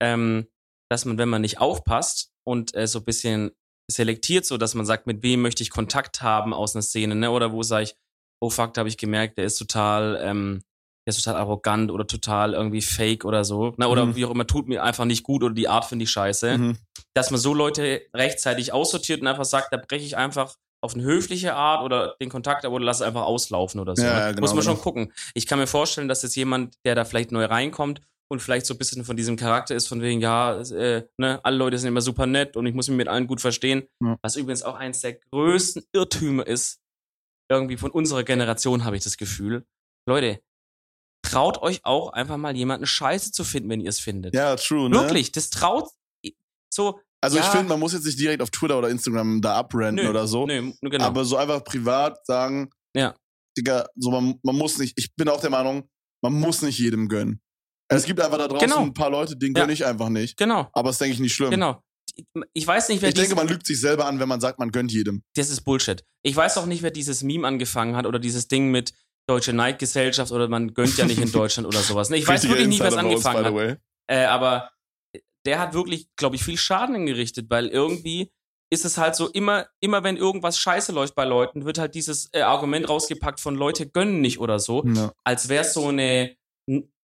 ähm, dass man, wenn man nicht aufpasst und äh, so ein bisschen selektiert, so dass man sagt, mit wem möchte ich Kontakt haben aus einer Szene, ne? Oder wo sage ich, oh fuck, da habe ich gemerkt, der ist total, ähm, der ist total arrogant oder total irgendwie fake oder so, ne? Oder Mhm. wie auch immer, tut mir einfach nicht gut oder die Art finde ich scheiße. Mhm. Dass man so Leute rechtzeitig aussortiert und einfach sagt, da breche ich einfach auf eine höfliche Art oder den Kontakt ab oder lass es einfach auslaufen oder so. Ja, ne? ja, genau, Muss man genau. schon gucken. Ich kann mir vorstellen, dass jetzt jemand, der da vielleicht neu reinkommt und vielleicht so ein bisschen von diesem Charakter ist, von wegen, ja, äh, ne, alle Leute sind immer super nett und ich muss mich mit allen gut verstehen. Ja. Was übrigens auch eins der größten Irrtümer ist, irgendwie von unserer Generation, habe ich das Gefühl. Leute, traut euch auch einfach mal jemanden scheiße zu finden, wenn ihr es findet. Ja, true, ne? Wirklich, das traut so. Also ich Ja. finde, man muss jetzt nicht direkt auf Twitter oder Instagram da abrenten oder so. Nö, genau. Aber so einfach privat sagen, Ja. Digga, so man, man muss nicht, ich bin auch der Meinung, man muss nicht jedem gönnen. Es gibt einfach da draußen Genau. ein paar Leute, denen Ja. gönne ich einfach nicht. genau, Aber das denke ich nicht schlimm. genau. Ich weiß nicht, wer Ich denke, man lügt sich selber an, wenn man sagt, man gönnt jedem. das ist Bullshit. Ich weiß auch nicht, wer dieses Meme angefangen hat oder dieses Ding mit Deutsche Neidgesellschaft oder man gönnt ja nicht in Deutschland oder sowas. Ich weiß wirklich nicht, wer es uns, angefangen hat. Äh, aber der hat wirklich, glaube ich, viel Schaden angerichtet, weil irgendwie ist es halt so, immer, immer wenn irgendwas scheiße läuft bei Leuten, wird halt dieses äh, Argument rausgepackt von Leute gönnen nicht oder so, Ja. als wäre es so eine,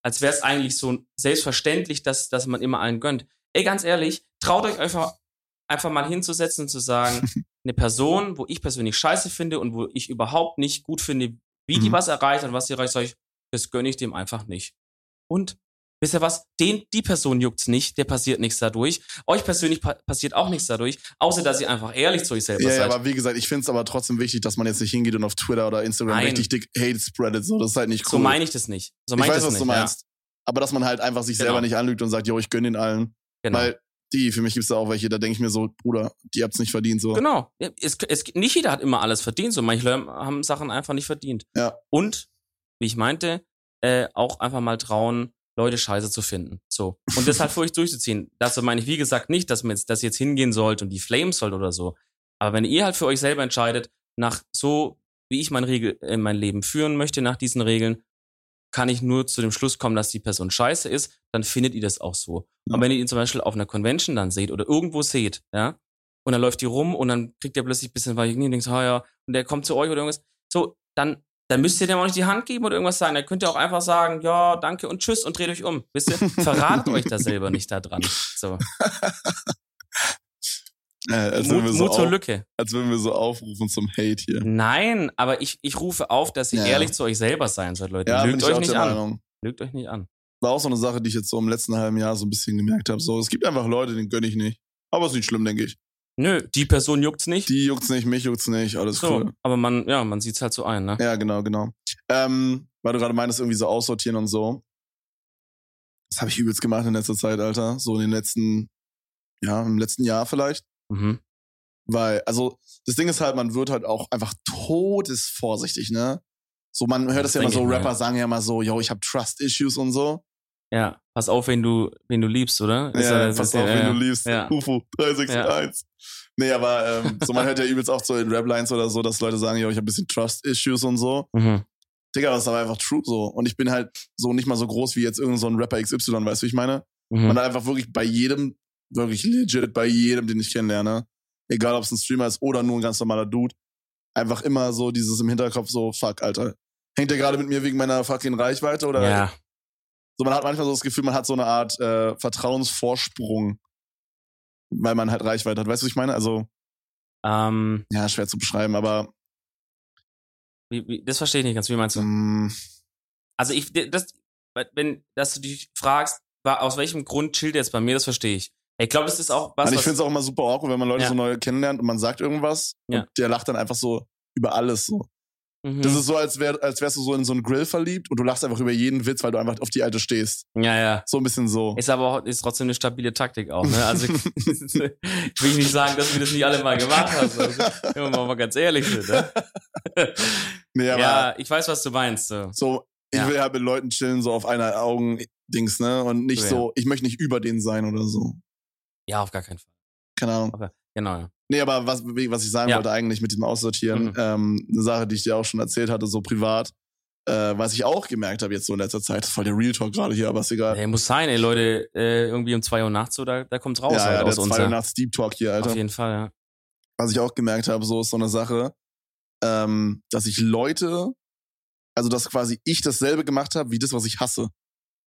als wäre es eigentlich so selbstverständlich, dass, dass man immer allen gönnt. Ey, ganz ehrlich, traut euch einfach, einfach mal hinzusetzen und zu sagen, eine Person, wo ich persönlich scheiße finde und wo ich überhaupt nicht gut finde, wie die Mhm. was erreicht und was sie erreicht, sag ich, das gönne ich dem einfach nicht. Und wisst ihr was? Den, die Person juckt's nicht, der passiert nichts dadurch. Euch persönlich pa passiert auch nichts dadurch, außer dass ihr einfach ehrlich zu euch selber Ja, ja, seid. aber wie gesagt, ich finde es aber trotzdem wichtig, dass man jetzt nicht hingeht und auf Twitter oder Instagram Nein. richtig dick Hate spreadet. So, das ist halt nicht cool. So meine ich das nicht. So ich meine ich weiß, das was nicht. du meinst. Aber dass man halt einfach sich Genau. selber nicht anlügt und sagt, yo, ich gönne den allen. Ja, genau. Weil die, für mich gibt's da auch welche, da denke ich mir so, Bruder, die habt's nicht verdient. So. Genau. Ja, Es, es, nicht jeder hat immer alles verdient. So manche Leute haben Sachen einfach nicht verdient. Ja. Und, wie ich meinte, äh, auch einfach mal trauen, Leute scheiße zu finden. So. Und das halt für euch durchzuziehen. Dazu meine ich, wie gesagt, nicht, dass man jetzt, dass ihr jetzt hingehen sollt und die flames sollt oder so. Aber wenn ihr halt für euch selber entscheidet, nach so, wie ich mein, Regel, äh, mein Leben führen möchte, nach diesen Regeln, kann ich nur zu dem Schluss kommen, dass die Person scheiße ist, dann findet ihr das auch so. Ja. Und wenn ihr ihn zum Beispiel auf einer Convention dann seht oder irgendwo seht, ja, und dann läuft die rum und dann kriegt er plötzlich ein bisschen Vaginien und denkt, ah ja, und der kommt zu euch oder irgendwas, so, dann, dann müsst ihr dem auch nicht die Hand geben oder irgendwas sagen. Dann könnt ihr auch einfach sagen, ja, danke und tschüss und dreht euch um. Wisst ihr? Verratet euch da selber nicht da dran. So. Äh, als, Mut, wir so Mut zur auf, Lücke. als würden wir so aufrufen zum Hate hier. Nein, aber ich, ich rufe auf, dass ihr Ja, ehrlich zu euch selber sein sollt, Leute. Ja, Lügt euch nicht an. Meinung. Lügt euch nicht an. War auch so eine Sache, die ich jetzt so im letzten halben Jahr so ein bisschen gemerkt habe. So, es gibt einfach Leute, denen gönne ich nicht. Aber ist nicht schlimm, denke ich. Nö, die Person juckt's nicht. Die juckt's nicht, mich juckt's nicht, alles so, cool. aber man, ja, man sieht's halt so ein, ne? Ja, genau, genau. Ähm, weil du gerade meinst, irgendwie so aussortieren und so. Das habe ich übelst gemacht in letzter Zeit, Alter. So in den letzten, ja, im letzten Jahr vielleicht. Mhm. Weil, also, das Ding ist halt, man wird halt auch einfach todesvorsichtig, ne? So, man hört Das es ja immer so, Rapper ja. sagen ja immer so, yo, ich habe Trust-Issues und so. Ja, pass auf, wen du, wen du liebst, oder? Ist ja, das- pass auf, ja, wenn ja. du liest. Ja. UFO 361. Nee, aber ähm, so, man hört ja übelst oft so in Rap-Lines oder so, dass Leute sagen, yo, ich habe ein bisschen Trust-Issues und so. Mhm. Digga, das ist aber einfach true so. Und ich bin halt so nicht mal so groß wie jetzt irgendein so ein Rapper XY, weißt du, wie ich meine? Mhm. Und einfach wirklich bei jedem, wirklich legit bei jedem, den ich kennenlerne, egal ob es ein Streamer ist oder nur ein ganz normaler Dude, einfach immer so dieses im Hinterkopf so, fuck, Alter. Hängt der gerade mit mir wegen meiner fucking Reichweite oder? Ja, So, man hat manchmal so das Gefühl, man hat so eine Art äh, Vertrauensvorsprung, weil man halt Reichweite hat. Weißt du, was ich meine? Also, ähm, ja, schwer zu beschreiben, aber wie, wie, das verstehe ich nicht ganz. Wie meinst du? mh, Also ich, das, wenn, dass du dich fragst, aus welchem Grund chillt jetzt bei mir, das verstehe ich. Ich glaube, das ist auch was, also ich finde es auch immer super awkward, wenn man Leute Ja. so neu kennenlernt und man sagt irgendwas Ja. und der lacht dann einfach so über alles so. Mhm. Das ist so, als, wär, als wärst du so in so einen Grill verliebt und du lachst einfach über jeden Witz, weil du einfach auf die alte stehst. ja, ja. So ein bisschen so. Ist aber auch, ist trotzdem eine stabile Taktik auch, ne? Also ich will nicht sagen, dass wir das nicht alle mal gemacht haben. Also, wenn wir mal ganz ehrlich sind, ne? nee, aber Ja, ich weiß, was du meinst. So. so, ich Ja. will halt mit Leuten chillen, so auf einer Augen-Dings, ne? Und nicht Ja. so, ich möchte nicht über denen sein oder so. Ja, auf gar keinen Fall. Keine Ahnung. Genau, ja. Nee, aber was, was ich sagen Ja. wollte eigentlich mit dem Aussortieren, Mhm. ähm, eine Sache, die ich dir auch schon erzählt hatte, so privat, äh, was ich auch gemerkt habe jetzt so in letzter Zeit, das ist voll der Real Talk gerade hier, aber ist egal. Ey, muss sein, ey, Leute, äh, irgendwie um zwei Uhr nachts so, da, da kommt's raus ja, halt ja, aus der uns. zwei ja. Nachts Deep Talk hier, Alter. Auf jeden Fall, ja. was ich auch gemerkt habe, so ist so eine Sache, ähm, dass ich Leute, also dass quasi ich dasselbe gemacht habe, wie das, was ich hasse.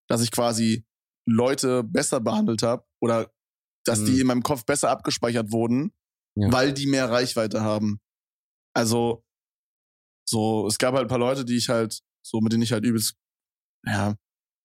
Dass ich quasi Leute besser behandelt habe oder dass Mhm. die in meinem Kopf besser abgespeichert wurden, Ja. weil die mehr Reichweite haben. Also, so, es gab halt ein paar Leute, die ich halt, so, mit denen ich halt übelst, ja,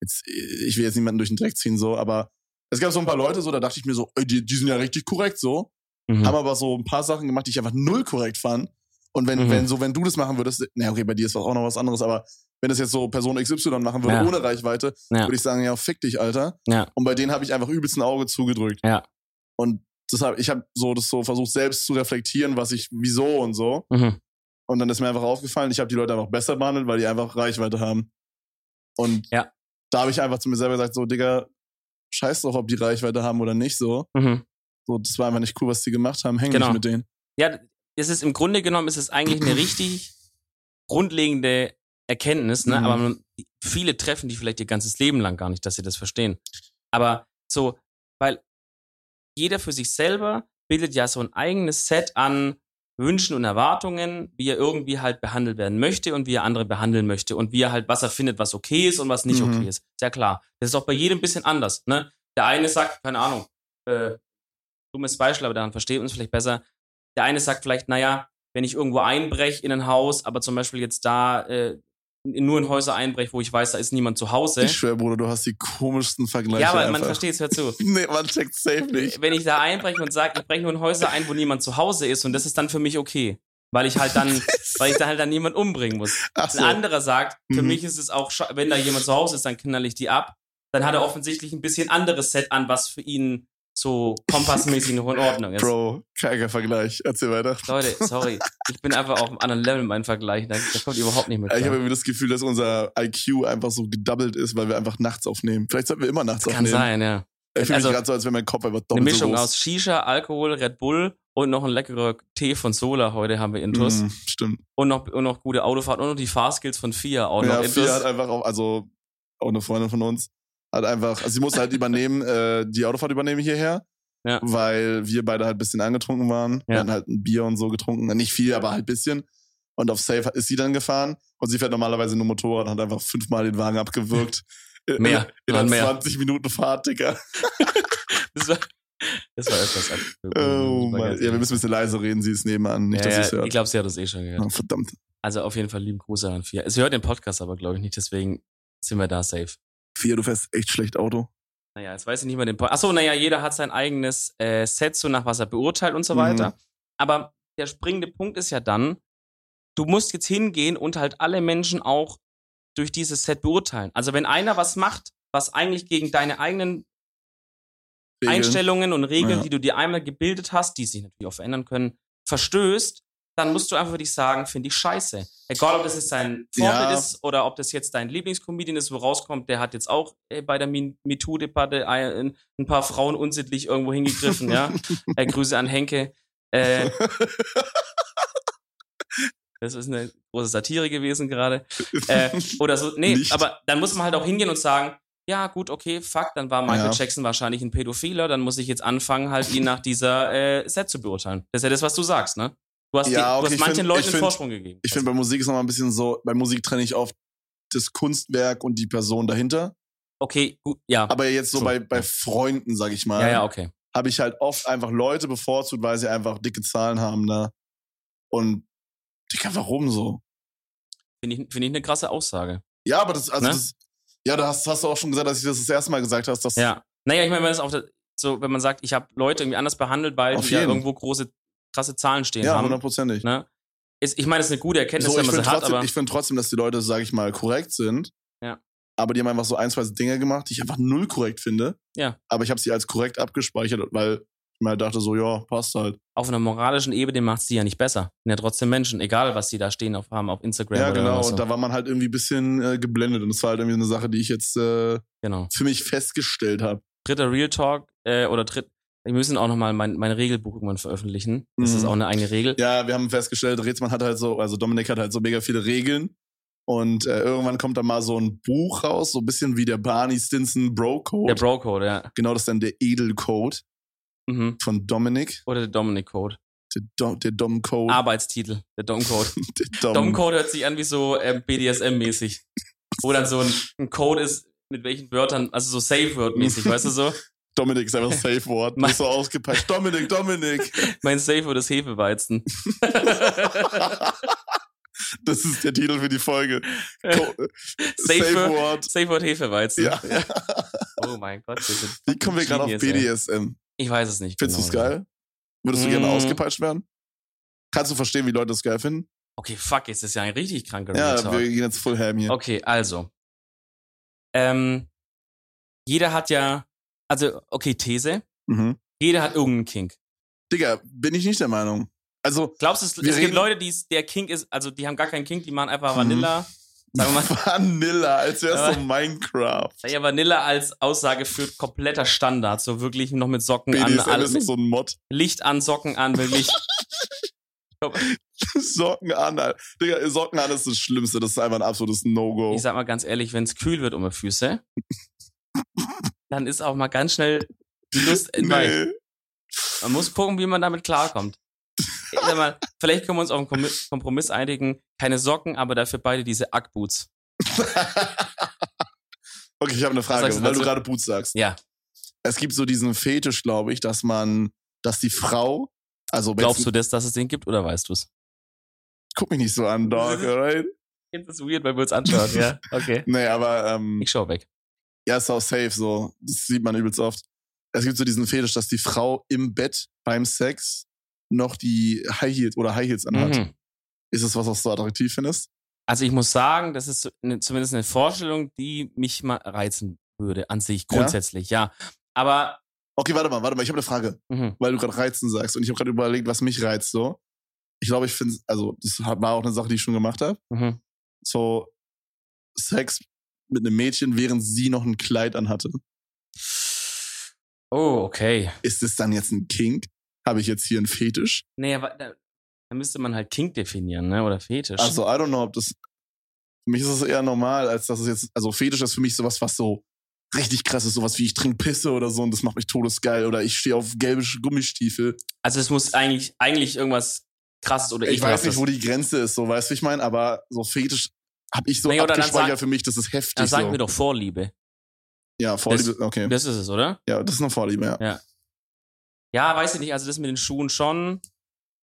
jetzt, ich will jetzt niemanden durch den Dreck ziehen, so, aber es gab so ein paar Leute, so, da dachte ich mir so, ey, die, die sind ja richtig korrekt, so Mhm. haben aber so ein paar Sachen gemacht, die ich einfach null korrekt fand. Und wenn, Mhm. wenn so, wenn du das machen würdest, na okay, bei dir ist auch noch was anderes, aber wenn das jetzt so Person XY machen würde, Ja. ohne Reichweite, Ja. würde ich sagen, ja, fick dich, Alter. Ja. Und bei denen habe ich einfach übelst ein Auge zugedrückt. Ja. Und deshalb, ich habe so das so versucht, selbst zu reflektieren, was ich, wieso und so. Mhm. Und dann ist mir einfach aufgefallen, ich habe die Leute einfach besser behandelt, weil die einfach Reichweite haben. Und Ja. da habe ich einfach zu mir selber gesagt, so, Digga, scheiß drauf, ob die Reichweite haben oder nicht, so. Mhm. So, das war einfach nicht cool, was die gemacht haben. Häng Genau. nicht mit denen. Ja, es ist im Grunde genommen ist es eigentlich eine richtig grundlegende Erkenntnis, ne? Mhm. Aber man, viele treffen die vielleicht ihr ganzes Leben lang gar nicht, dass sie das verstehen. Aber so, weil jeder für sich selber bildet ja so ein eigenes Set an Wünschen und Erwartungen, wie er irgendwie halt behandelt werden möchte und wie er andere behandeln möchte und wie er halt, was er findet, was okay ist und was nicht Mhm. okay ist. Sehr klar. Das ist auch bei jedem ein bisschen anders, ne? Der eine sagt, keine Ahnung, äh, dummes Beispiel, aber daran versteht man es vielleicht besser. Der eine sagt vielleicht, naja, wenn ich irgendwo einbreche in ein Haus, aber zum Beispiel jetzt da äh, nur in Häuser einbreche, wo ich weiß, da ist niemand zu Hause. Ich schwör, Bruder, du hast die komischsten Vergleiche. Ja, aber man einfach. versteht es, hör zu. Nee, man checkt safe nicht. Wenn ich da einbreche und sage, ich breche nur in Häuser ein, wo niemand zu Hause ist und das ist dann für mich okay. Weil ich halt dann, weil ich da halt dann niemand umbringen muss. Ach Ein so. anderer sagt, für Mhm. mich ist es auch, wenn da jemand zu Hause ist, dann knall ich die ab. Dann hat er offensichtlich ein bisschen anderes Set an, was für ihn so kompassmäßig noch in Ordnung ist. Bro, keiger Vergleich. Erzähl weiter. Leute, sorry. Ich bin einfach auf einem anderen Level in meinem Vergleich. Da, da kommt überhaupt nicht mit. Ich habe klar. irgendwie das Gefühl, dass unser IQ einfach so gedoubled ist, weil wir einfach nachts aufnehmen. Vielleicht sollten wir immer nachts Kann aufnehmen. sein, ja. Ich fühle Also- mich gerade so, als wäre mein Kopf einfach Eine doppelt Mischung so aus Shisha, Alkohol, Red Bull und noch ein leckerer Tee von Sola heute haben wir Intus. Mm, stimmt. Und, noch, und noch gute Autofahrt und noch die Fahrskills von FIA auch noch Ja, Intus. Fia hat einfach auch, also auch eine Freundin von uns, hat einfach, also sie musste halt übernehmen, äh, die Autofahrt übernehmen hierher. Ja. Weil wir beide halt ein bisschen angetrunken waren. Wir Ja. hatten halt ein Bier und so getrunken. Nicht viel, aber halt ein bisschen. Und auf Safe ist sie dann gefahren und sie fährt normalerweise nur Motorrad und hat einfach fünfmal den Wagen abgewürgt. Mehr, In, in mehr. 20 Minuten Fahrt, Digga. Das war, das war etwas ab. Oh Mann. Ja, wir müssen ein bisschen leise reden, sie ist nebenan. Nicht, ja, dass sie es ja, hört. ich glaube, sie hat das eh schon gehört. Oh, verdammt. Also auf jeden Fall lieben Gruß an Fia. Sie hört den Podcast aber, glaube ich, nicht, deswegen sind wir da safe. Fia, du fährst echt schlecht Auto. Naja, jetzt weiß ich nicht mehr den Point. Achso, naja, jeder hat sein eigenes äh, Set, so nach was er beurteilt und so Mhm. weiter. Aber der springende Punkt ist ja dann, du musst jetzt hingehen und halt alle Menschen auch durch dieses Set beurteilen. Also wenn einer was macht, was eigentlich gegen deine eigenen Regeln. Einstellungen und Regeln, Ja. die du dir einmal gebildet hast, die sich natürlich auch verändern können, verstößt, dann musst du einfach dich sagen, finde ich scheiße. Egal, ob das jetzt dein Vorbild Ja. ist oder ob das jetzt dein Lieblingscomedian ist, wo rauskommt, der hat jetzt auch äh, bei der Me- MeToo-Debatte ein, ein paar Frauen unsittlich irgendwo hingegriffen, ja. Äh, Grüße an Henke. Äh, das ist eine große Satire gewesen gerade. Äh, oder so. Nee, Nicht. aber dann muss man halt auch hingehen und sagen, ja, gut, okay, fuck, dann war Michael Ja. Jackson wahrscheinlich ein Pädophiler, dann muss ich jetzt anfangen, halt ihn nach dieser äh, Set zu beurteilen. Das ist ja das, was du sagst, ne? Du hast, Ja, okay, du hast manchen find- Leuten find- Vorsprung gegeben. Ich finde, bei Musik ist noch mal ein bisschen so, bei Musik trenne ich oft das Kunstwerk und die Person dahinter. okay, gut, ja. Aber jetzt so True, bei, bei ja. Freunden, sag ich mal, ja, ja, okay. habe ich halt oft einfach Leute bevorzugt, weil sie einfach dicke Zahlen haben da. Und Digga, warum so? Finde ich, finde ich eine krasse Aussage. Ja, aber das, also Ne? das, ja, da hast, hast du auch schon gesagt, dass ich das das erste Mal gesagt hast, dass Ja. Naja, ich meine, wenn es auch so, wenn man sagt, ich habe Leute irgendwie anders behandelt, weil die jeden. irgendwo große, krasse Zahlen stehen ja, haben. hundertprozentig. Ne? Ist, ich meine, das ist eine gute Erkenntnis, So, wenn man finde sie hat, trotzdem, aber ich find trotzdem, dass die Leute, sag ich mal, korrekt sind. Ja. Aber die haben einfach so ein, zwei Dinge gemacht, die ich einfach null korrekt finde. Ja. Aber ich habe sie als korrekt abgespeichert, weil ich mir halt dachte so, ja, passt halt. auf einer moralischen Ebene macht die ja nicht besser. Sind ja trotzdem Menschen, egal was die da stehen auf, haben auf Instagram Ja, oder genau. so. Und da war man halt irgendwie ein bisschen äh, geblendet. Und das war halt irgendwie eine Sache, die ich jetzt äh, genau. für mich festgestellt habe. Dritter Real Talk äh, oder dritt. Wir müssen auch nochmal mein, mein Regelbuch irgendwann veröffentlichen. Das Mhm. ist auch eine eigene Regel. Ja, wir haben festgestellt, Rätsmann hat halt so, also Dominik hat halt so mega viele Regeln. Und äh, irgendwann kommt da mal so ein Buch raus, so ein bisschen wie der Barney Stinson Bro Code. Der Bro Code, ja. genau, das ist dann der Edelcode Mhm. von Dominik. Oder der Dominic Code. Der, Dom, der Dom Code. Arbeitstitel, der Dom Code. Der Dom. Dom Code hört sich an wie so ähm, BDSM-mäßig. Wo dann so ein, ein Code ist, mit welchen Wörtern, also so Safe Word-mäßig, weißt du so? Dominik ist einfach Safe Word. Mein- so ausgepackt. Dominik, Dominik. Mein Safe Word ist Hefeweizen. das ist der Titel für die Folge. Safe, Safe Word. Safe Word Hefeweizen. Ja. Oh mein Gott. Wie kommen wir gerade auf Genius, ey. BDSM? Ich weiß es nicht. Findest du genau. es geil? Würdest du Mm. gerne ausgepeitscht werden? Kannst du verstehen, wie Leute das geil finden? Okay, fuck, jetzt ist ja ein richtig kranker Ja, Talk. wir gehen jetzt full ham hier. Okay, also. Ähm, jeder hat ja, also, okay, These. Mhm. Jeder hat irgendeinen Kink. Digga, bin ich nicht der Meinung. Also, Glaubst du, es, es gibt Leute, die der Kink ist, also die haben gar keinen Kink, die machen einfach Mhm. Vanilla. Sagen wir mal, Vanilla, als wär's Aber- so Minecraft. ja, Vanilla als Aussage für kompletter Standard, so wirklich noch mit Socken BDSM an, alles, ist so ein Mod. Licht an, Socken an, wirklich. Socken an, Alter. Digga, Socken an ist das Schlimmste. Das ist einfach ein absolutes No-Go. Ich sag mal ganz ehrlich, wenn es kühl wird um die Füße, dann ist auch mal ganz schnell die Lust entweicht. Nee. Man muss gucken, wie man damit klarkommt. Ich sag mal, vielleicht können wir uns auf einen Kompromiss einigen. Keine Socken, aber dafür beide diese Ackboots. Okay, ich habe eine Frage, du weil du gerade Boots sagst. Ja. Es gibt so diesen Fetisch, glaube ich, dass man, dass die Frau, also Glaubst du das, dass es den gibt oder weißt du es? guck mich nicht so an, Dog, alright? Jetzt ist weird, weil wir uns anschauen, ja. Okay. Nee, aber ähm, Ich schau weg. Ja, ist auch safe so. Das sieht man übelst oft. Es gibt so diesen Fetisch, dass die Frau im Bett beim Sex noch die High Heels oder High Heels anhat. Mhm. Ist es was, was du attraktiv findest? Also ich muss sagen, das ist zumindest eine Vorstellung, die mich mal reizen würde, an sich, Ja? grundsätzlich, ja. Aber, Okay, warte mal, warte mal, ich habe eine Frage, mhm. weil du gerade reizen sagst und ich habe gerade überlegt, was mich reizt so. Ich glaube, ich finde, also das war auch eine Sache, die ich schon gemacht habe. Mhm. So Sex mit einem Mädchen, während sie noch ein Kleid anhatte. Oh, okay. Ist es dann jetzt ein Kink? Habe ich jetzt hier einen Fetisch? Nee, aber da, da müsste man halt Kink definieren, ne? Oder Fetisch. Also, I don't know, ob das. Für mich ist es eher normal, als dass es jetzt. Also, Fetisch ist für mich sowas, was so richtig krass ist. Sowas wie ich trinke Pisse oder so und das macht mich todesgeil. Oder ich stehe auf gelbe Gummistiefel. Also es muss eigentlich, eigentlich irgendwas krasses oder Ich weiß nicht, wo die Grenze ist, so weißt du, wie ich meine, aber so Fetisch habe ich so dann abgespeichert sag- für mich, das ist heftig. Dann sagen so. wir doch Vorliebe. ja, Vorliebe, okay. Das ist es, oder? ja, das ist eine Vorliebe, ja. Ja, weiß ich nicht. Also das mit den Schuhen schon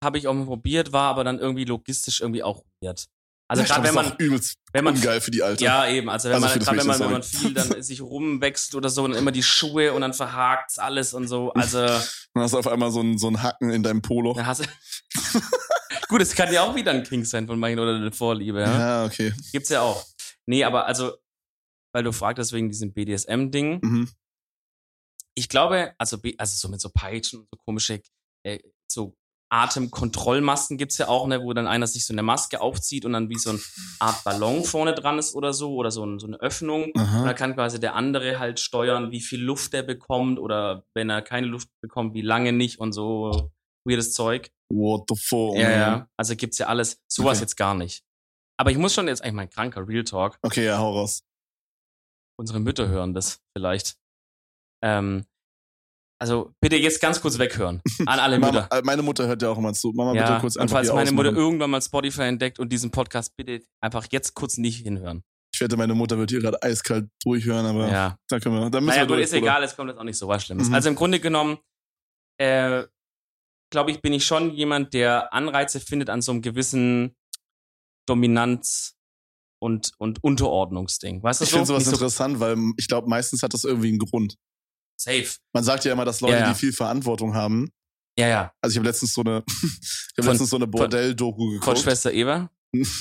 habe ich auch mal probiert, war aber dann irgendwie logistisch irgendwie auch weird. Also Ja, gerade wenn das man übelst wenn man ungeil für die Alte. ja eben, also wenn Also man das gerade wenn man wenn man viel dann sich rumwächst oder so und immer die Schuhe und dann verhakt's alles und so. Also Dann hast du auf einmal so ein, so ein Hacken in deinem Polo. dann hast du Gut, es kann ja auch wieder ein King sein von manchen oder eine Vorliebe, ja? Ja, okay. Gibt's ja auch. Nee, aber also weil du fragtest wegen diesem BDSM Ding, Mhm. ich glaube, also, also so mit so Peitschen und so komische, äh, so Atemkontrollmasken gibt's ja auch, ne, wo dann einer sich so eine Maske aufzieht und dann wie so eine Art Ballon vorne dran ist oder so, oder so, ein, so eine Öffnung. Und dann kann quasi der andere halt steuern, wie viel Luft er bekommt oder wenn er keine Luft bekommt, wie lange nicht und so weirdes Zeug. What the fuck? Ja, ja. Also gibt's ja alles. Sowas Okay. jetzt gar nicht. Aber ich muss schon jetzt eigentlich mal kranker Real Talk. Okay, ja, hau raus. Unsere Mütter hören das vielleicht. Ähm, also bitte jetzt ganz kurz weghören. An alle Mütter. äh, meine Mutter hört ja auch immer zu. Mama, ja, bitte kurz und einfach falls hier meine Mutter ausmachen. irgendwann mal Spotify entdeckt und diesen Podcast, bitte einfach jetzt kurz nicht hinhören. Ich wette, meine Mutter wird hier gerade eiskalt durchhören, aber Ja. da können wir, da müssen Naja, wir gut, durch, ist Bruder. egal, es kommt jetzt auch nicht so was Schlimmes. Mhm. Also im Grunde genommen, äh, glaube ich, bin ich schon jemand, der Anreize findet an so einem gewissen Dominanz- und, und Unterordnungsding. Weißt du Ich so? finde sowas so interessant, weil ich glaube, meistens hat das irgendwie einen Grund. safe. Man sagt ja immer, dass Leute, Ja, ja. die viel Verantwortung haben. Ja, ja. Also ich habe letztens so eine, ich habe Von- letztens so eine Bordell-Doku Von geguckt. Schwester Eva.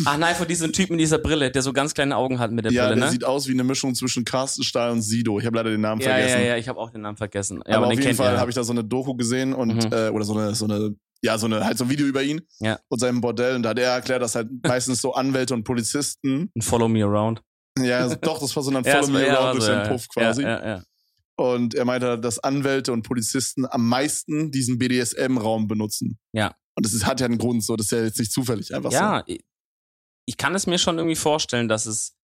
Ach nein, von diesem Typen mit dieser Brille, der so ganz kleine Augen hat mit der ja, Brille, der ne? sieht aus wie eine Mischung zwischen Carsten Stahl und Sido. Ich habe leider den Namen ja, vergessen. ja, ja, ich habe auch den Namen vergessen. Ja, aber, aber, auf den jeden Fall habe ich da so eine Doku gesehen und Mhm. äh, oder so eine so eine ja so eine halt so ein Video über ihn Ja. und seinem Bordell und da hat er erklärt, dass halt meistens so Anwälte und Polizisten Ein Follow Me Around. ja doch das war so ein Ja, Follow Me ja, Around war durch so, ja, Puff quasi Ja, ja, ja. und er meinte, dass Anwälte und Polizisten am meisten diesen BDSM-Raum benutzen. Ja. Und das ist, hat ja einen Grund, so das ist ja jetzt nicht zufällig einfach so. ja, ich- kann es mir schon irgendwie vorstellen, dass es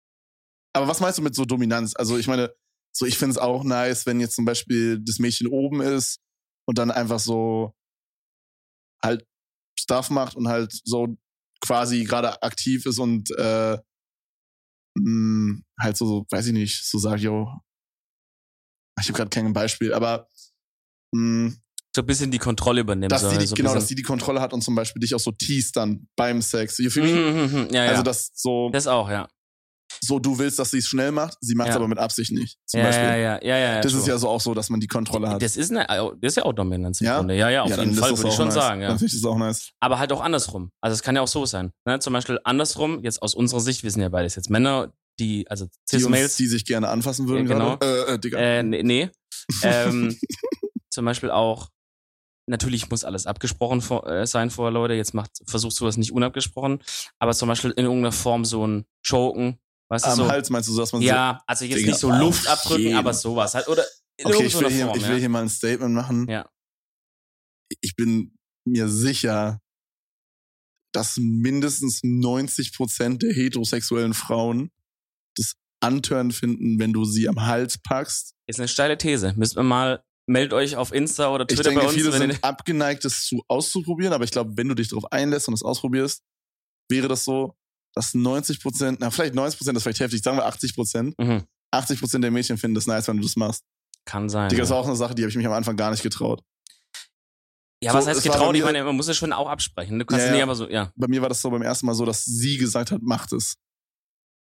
Aber was meinst du mit so Dominanz? Also ich meine, so ich finde es auch nice, wenn jetzt zum Beispiel das Mädchen oben ist und dann einfach so halt Stuff macht und halt so quasi gerade aktiv ist und äh, mh, halt so, weiß ich nicht, so sagt, yo, ich habe gerade kein Beispiel, aber mh, so ein bisschen die Kontrolle übernimmt. dass so, die, die so genau, dass bisschen- die die Kontrolle hat und zum Beispiel dich auch so teast dann beim Sex. You feel me? Mhm, mhm, mhm. Ja, ja. Also das so, das auch, ja. so du willst, dass sie es schnell macht, sie macht es Ja. aber mit Absicht nicht. Zum Ja, Beispiel. ja, ja, ja, ja. Das ist true. ja so auch so, dass man die Kontrolle hat. Das ist, eine, das ist ja auch Dominanz im Ja? Grunde. Ja, ja, auf ja, jeden ist Fall, würde ich schon nice. sagen, ja. Dann finde ich das auch nice. Aber halt auch andersrum. Also es kann ja auch so sein. Ne? Zum Beispiel andersrum, jetzt aus unserer Sicht, wir sind ja beides jetzt Männer, die, also Die, uns, Cis-Mails, die sich gerne anfassen würden Ja, genau. gerade. Äh, äh, Digga. äh, nee, nee. ähm, zum Beispiel auch, natürlich muss alles abgesprochen vor, äh, sein vorher, Leute. Jetzt macht, versucht sowas nicht unabgesprochen. Aber zum Beispiel in irgendeiner Form so ein Choken, weißt du, Am so. Hals meinst du, dass man ja, also jetzt Digga, nicht so Luft abdrücken, jeden. aber sowas halt. Oder in so. Okay, ich will, hier, Form, ich ja. will hier mal ein Statement machen. Ja. Ich bin mir sicher, dass mindestens 90 Prozent der heterosexuellen Frauen das Antören finden, wenn du sie am Hals packst. Ist eine steile These. Müsst ihr mal, meldet euch auf Insta oder Ich Twitter denke, bei uns. viele sind abgeneigt, das zu auszuprobieren, aber ich glaube, wenn du dich darauf einlässt und es ausprobierst, wäre das so, dass 90 Prozent, na vielleicht 90 Prozent, das ist vielleicht heftig, sagen wir 80 Prozent, mhm. 80 Prozent der Mädchen finden das nice, wenn du das machst. Kann sein. Digga, das war auch eine Sache, die habe ich mich am Anfang gar nicht getraut. Ja, So, was heißt es getraut? Ich meine, man muss es schon auch absprechen. Du kannst Ja, nicht aber so, ja. Bei mir war das so beim ersten Mal so, dass sie gesagt hat, macht es.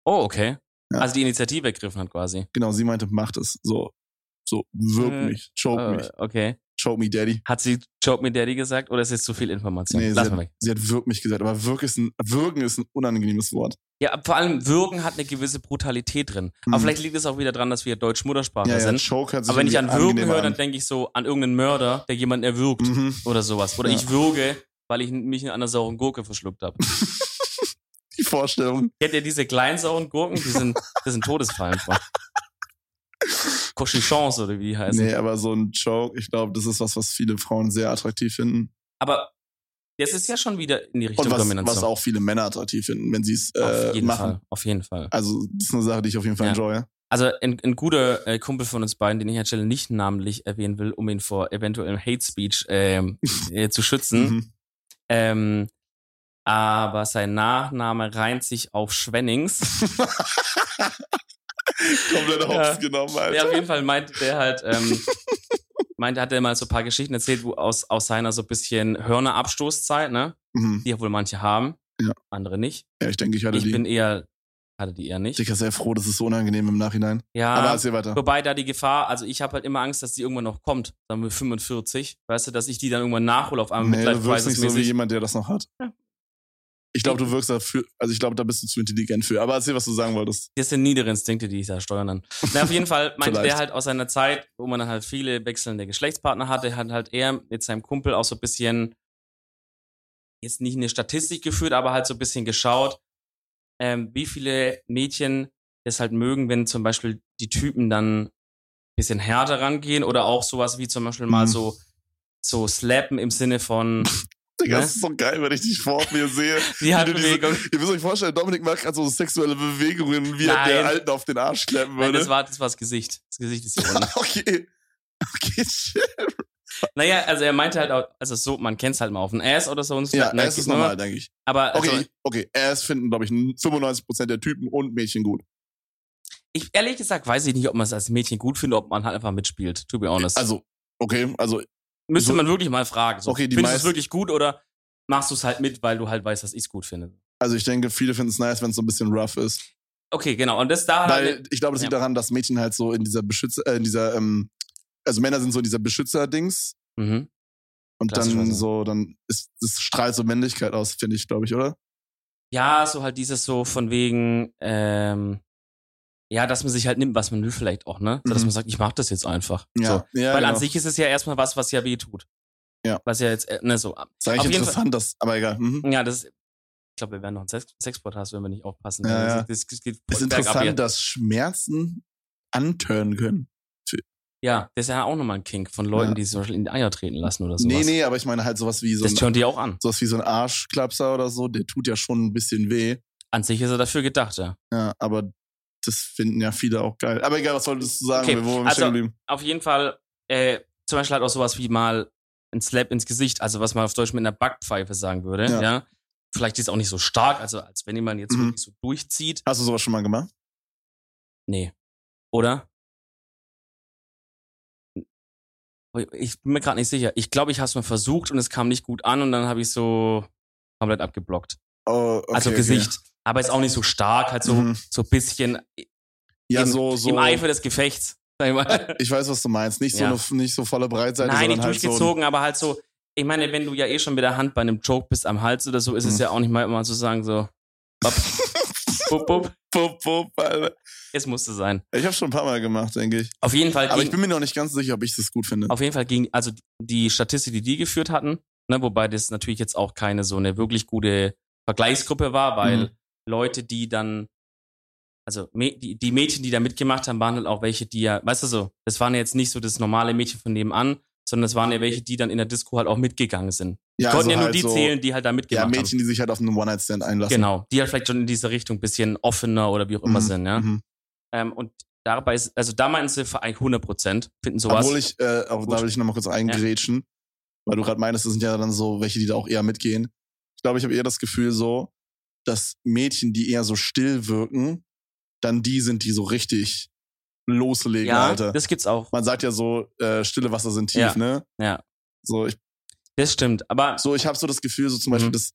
Oh, okay. Ja. Also die Initiative ergriffen hat quasi. Genau, sie meinte, macht es. So, so, wirk Äh, mich, choke Äh, mich, okay. choke me, Daddy. Hat sie Choke Me Daddy gesagt oder ist jetzt zu viel Information? Nee, sie Lass mal hat, weg. sie hat wirk mich gesagt, aber wirk ist ein, wirken ist ein unangenehmes Wort. Ja, vor allem Würgen hat eine gewisse Brutalität drin. Aber Mhm. vielleicht liegt es auch wieder dran, dass wir deutsch Muttersprache Ja, ja, sind. choke hat sich Aber wenn ich an Würgen höre, dann an. denke ich so an irgendeinen Mörder, der jemanden erwürgt Mhm. oder sowas. Oder Ja. ich würge, weil ich mich in einer sauren Gurke verschluckt habe. Die Vorstellung. Kennt ihr diese kleinen sauren Gurken? Die sind, das sind Todesfallen. Cochichons oder wie die heißen. Nee, aber so ein Choke, ich glaube, das ist was, was viele Frauen sehr attraktiv finden. Aber das ist ja schon wieder in die Richtung Und was, Dominanz. was auch viele Männer attraktiv finden, wenn sie es auf äh, jeden machen. Fall. Auf jeden Fall. Also, das ist eine Sache, die ich auf jeden Fall Ja. enjoye. Also ein, ein guter äh, Kumpel von uns beiden, den ich an der Stelle nicht namentlich erwähnen will, um ihn vor eventuellem Hate Speech ähm, äh, zu schützen, Mhm. ähm, aber sein Nachname reimt sich auf Schwennings. Komplett Ja. hops genommen, Alter. Ja, auf jeden Fall meinte der halt, ähm, meinte, hat er mal so ein paar Geschichten erzählt, wo aus, aus seiner so bisschen Hörnerabstoßzeit, ne? Mhm. Die ja wohl manche haben, Ja. andere nicht. Ja, ich denke, ich hatte Ich die. bin eher, hatte die eher nicht. Sicher sehr froh, das ist so unangenehm im Nachhinein. Ja, Aber erzähl weiter. wobei da die Gefahr, also ich habe halt immer Angst, dass die irgendwann noch kommt, sagen wir 45, weißt du, dass ich die dann irgendwann nachhole auf einmal Nee, mit du wirkst nicht so wie jemand, der das noch hat. Ja. Ich glaube, du wirkst dafür, also ich glaube, da bist du zu intelligent für. Aber erzähl, was du sagen wolltest. Das sind niedere Instinkte, die ich da steuern dann. Na, auf jeden Fall meinte der halt aus seiner Zeit, wo man dann halt viele wechselnde Geschlechtspartner hatte, hat halt er mit seinem Kumpel auch so ein bisschen, jetzt nicht eine Statistik geführt, aber halt so ein bisschen geschaut, ähm, wie viele Mädchen es halt mögen, wenn zum Beispiel die Typen dann ein bisschen härter rangehen oder auch sowas wie zum Beispiel mal Mhm. so, so slappen im Sinne von Digga, Ne? das ist so geil, wenn ich dich vor mir sehe. die Handbewegung. Diese, ihr müsst euch vorstellen, Dominik macht gerade so sexuelle Bewegungen, wie er Nein. der Alten auf den Arsch Nein, würde. das war, das war das Gesicht. Das Gesicht ist hier unten. okay. Okay, shit. Naja, also er meinte halt auch, also so, man kennt's halt mal auf den Ass oder so und Ja, ne, es ist ne? normal, denke ich. Aber also, Okay, okay. Ass finden, glaube ich, 95% der Typen und Mädchen gut. ich ehrlich gesagt weiß ich nicht, ob man es als Mädchen gut findet, ob man halt einfach mitspielt, to be honest. Also, okay, also, Müsste so- man wirklich mal fragen. So, Okay, die findest du es wirklich gut oder machst du es halt mit, weil du halt weißt, dass ich es gut finde? also ich denke, viele finden es nice, wenn es so ein bisschen rough ist. Okay, genau. Und das da Weil halt, ich glaube, das liegt Ja. daran, dass Mädchen halt so in dieser Beschützer, äh, in dieser, ähm, also Männer sind so in dieser Beschützer-Dings mhm. und dann so, dann ist, das strahlt so Männlichkeit aus, finde ich, glaube ich, oder? ja, so halt dieses so von wegen, ähm, ja, dass man sich halt nimmt, was man will vielleicht auch, ne? So, dass Mhm. man sagt, ich mach das jetzt einfach. Ja, So. ja Weil genau. an sich ist es ja erstmal was, was ja weh tut. Ja. Was ja jetzt, äh, ne, so. ist eigentlich interessant, dass, aber egal. Mhm. Ja, das, ich glaube, wir werden noch einen Sex Sex-Podcast, wenn wir nicht aufpassen. Ja, ja. Das, das, das geht Ist voll bergab interessant, dass Schmerzen antören können. Ja, das ist ja auch nochmal ein Kink von Leuten, Ja. die sich zum Beispiel in die Eier treten lassen oder sowas. Nee, nee, aber ich meine halt sowas wie so Das ein, tönt die auch an. sowas wie so ein Arschklapser oder so, der tut ja schon ein bisschen weh. An sich ist er dafür gedacht, ja. Ja, aber das finden ja viele auch geil. Aber egal, was solltest du sagen? Okay, Wo wir also- geblieben? Auf jeden Fall, äh, zum Beispiel halt auch sowas wie mal ein Slap ins Gesicht, also was man auf Deutsch mit einer Backpfeife sagen würde, Ja. ja. Vielleicht ist es auch nicht so stark, also als wenn jemand jetzt Mhm. wirklich so durchzieht. Hast du sowas schon mal gemacht? Nee. Oder? Ich bin mir gerade nicht sicher. Ich glaube, ich habe es mal versucht und es kam nicht gut an und dann habe ich so komplett abgeblockt. Oh, okay, also. Gesicht. Aber ist auch nicht so stark, halt so, Mhm. so ein bisschen Ja, im, so, so. im Eifer des Gefechts. Sag ich mal. Ich weiß, was du meinst. Nicht Ja. so eine, nicht so volle Breitseite, Nein, nicht halt so. durchgezogen, aber halt so. Ich meine, wenn du ja eh schon mit der Hand bei einem Joke bist am Hals oder so, ist es Mhm. ja auch nicht mal immer zu sagen, so, hopp, bup, bup, Pup, pup, Alter. es musste sein. Ich habe schon ein paar Mal gemacht, denke ich. Auf jeden Fall Aber ich bin mir noch nicht ganz sicher, ob ich das gut finde. auf jeden Fall ging, also die Statistik, die die geführt hatten, ne, wobei das natürlich jetzt auch keine so eine wirklich gute Vergleichsgruppe war, weil Mhm. Leute, die dann, also die, die Mädchen, die da mitgemacht haben, waren halt auch welche, die ja, weißt du so, das waren ja jetzt nicht so das normale Mädchen von nebenan, sondern es waren ja welche, die dann in der Disco halt auch mitgegangen sind. Ja, konnten also ja nur halt die so- zählen, die halt da Ja, mitgemacht Mädchen, die sich halt auf einen One-Night-Stand haben. einlassen. Genau, die halt vielleicht schon in diese Richtung ein bisschen offener oder wie auch immer Mhm, sind, ja. mhm. Ähm, und dabei ist, also da meinten sie für eigentlich 100 Prozent, finden sowas. Obwohl ich, äh, auch da will ich nochmal kurz eingrätschen, weil du gerade meinst, das sind ja dann so welche, die da auch eher mitgehen. Ich glaube, ich habe eher das Gefühl so, dass Mädchen, die eher so still wirken, dann die sind, die so richtig loslegen, ja, Alter. das gibt's auch. Man sagt ja so, äh, stille Wasser sind tief, Ja. ne? Ja, So, ich, das stimmt. Aber so, ich habe so das Gefühl, so zum Beispiel Mhm. das,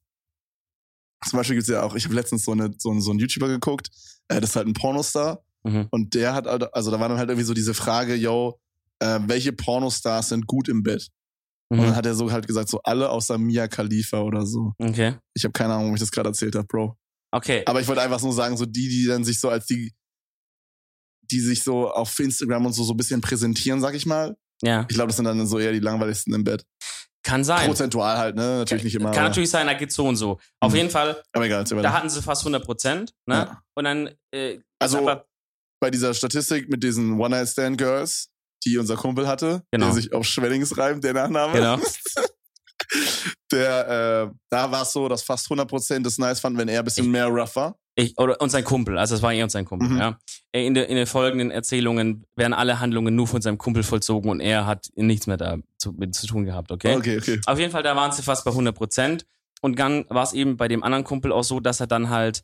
zum Beispiel gibt's ja auch, ich habe letztens so, eine, so, einen- so einen YouTuber geguckt, äh, das ist halt ein Pornostar mhm. und der hat, halt- also da war dann halt irgendwie so diese Frage, yo, äh, welche Pornostars sind gut im Bett? Und dann Mhm. hat er so halt gesagt, so alle außer Mia Khalifa oder so. okay. Ich habe keine Ahnung, warum ich das gerade erzählt habe, Bro. Okay. Aber ich wollte einfach nur sagen, so die, die dann sich so als die, die sich so auf Instagram und so so ein bisschen präsentieren, sag ich mal. ja, Ich glaube, das sind dann so eher die langweiligsten im Bett. kann sein. Prozentual halt, ne? Natürlich nicht immer. Kann natürlich sein, da geht's so und so. Auf Mhm. jeden Fall, aber egal. da hatten sie fast 100 Prozent, ne? Ja. Und dann, äh, Also bei dieser Statistik mit diesen One-Night-Stand-Girls, die unser Kumpel hatte, Genau. der sich auf Schwellings reimt, der Nachname. genau. Der, äh, da war es so, dass fast 100% das nice fanden, wenn er ein bisschen Ich- mehr rough war. Ich, oder, und sein Kumpel, also es war er und sein Kumpel, Mhm. ja. In, der, in den folgenden Erzählungen werden alle Handlungen nur von seinem Kumpel vollzogen und er hat nichts mehr da zu, mit zu tun gehabt, okay? Okay, okay. Auf jeden Fall, da waren sie fast bei 100 Prozent. und dann war es eben bei dem anderen Kumpel auch so, dass er dann halt,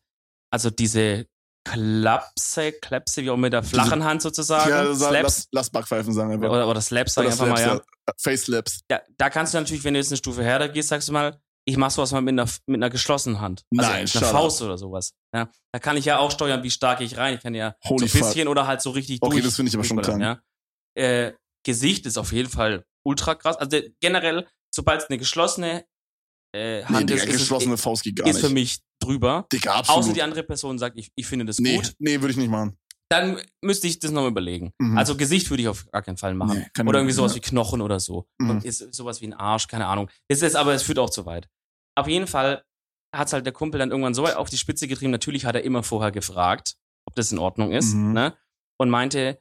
also diese Klapse, Klepse, wie auch mit der flachen Hand sozusagen, Ja, Slaps, lass, lass Backpfeifen sagen einfach. oder, oder Slaps, sag ich Oder einfach mal, Slaps, ja. Face Slaps. ja. Da kannst du natürlich, wenn du jetzt eine Stufe härter gehst, sagst du mal, ich mach sowas mal mit einer, mit einer geschlossenen Hand. Also Nein, mit einer. Faust oder sowas. Ja. Da kann ich ja auch steuern, wie stark ich rein. Ich kann ja Holy so ein fuck. bisschen oder halt so richtig Okay, durch. das finde ich aber schon durchballern, Ja. Äh, Gesicht ist auf jeden Fall ultra krass. Also generell, sobald es eine geschlossene äh, Nee, Hand Digga, ist, ist, geschlossene es, Faust geht gar ist für mich drüber. Digga, absolut. Außer die andere Person sagt, ich, ich finde das nee, gut. nee, würde ich nicht machen. Dann müsste ich das nochmal überlegen. Mhm. Also Gesicht würde ich auf gar keinen Fall machen. Nee, oder irgendwie sowas ja. wie Knochen oder so. Mhm. Und ist sowas wie ein Arsch, keine Ahnung. Es ist aber, es führt auch zu weit. Auf jeden Fall hat halt der Kumpel dann irgendwann so weit auf die Spitze getrieben. Natürlich hat er immer vorher gefragt, ob das in Ordnung ist. Mhm. Ne? Und meinte,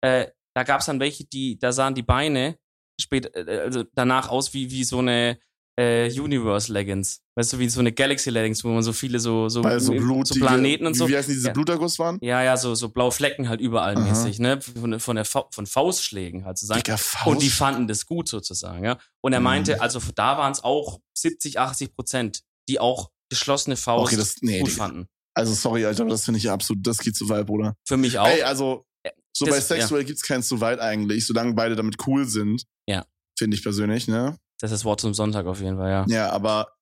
äh, da gab es dann welche, die, da sahen die Beine später, äh, also danach aus wie, wie so eine äh, Universe Leggings. Weißt du, wie so eine Galaxy Leggings, wo man so viele so, so, so so blutige, Planeten und so. Wie, heißen diese Ja. Bluterguss waren? Ja, ja, so, so blaue Flecken halt überall Aha. mäßig, ne? Von, von, der Fa von Faustschlägen halt sozusagen. Digga, Faust. Und die fanden das gut sozusagen, ja. Und er Mhm. meinte, also da waren es auch 70, 80 Prozent, die auch geschlossene Faust Okay, das, nee, gut Digga. fanden. Also sorry, Alter, aber das finde ich absolut, das geht zu weit, Bruder. Für mich auch. Ey, also, so das- bei sexuell gibt's kein zu weit eigentlich, solange beide damit cool sind. Ja. Finde ich persönlich, ne? Das ist das Wort zum Sonntag auf jeden Fall, ja. Ja, aber,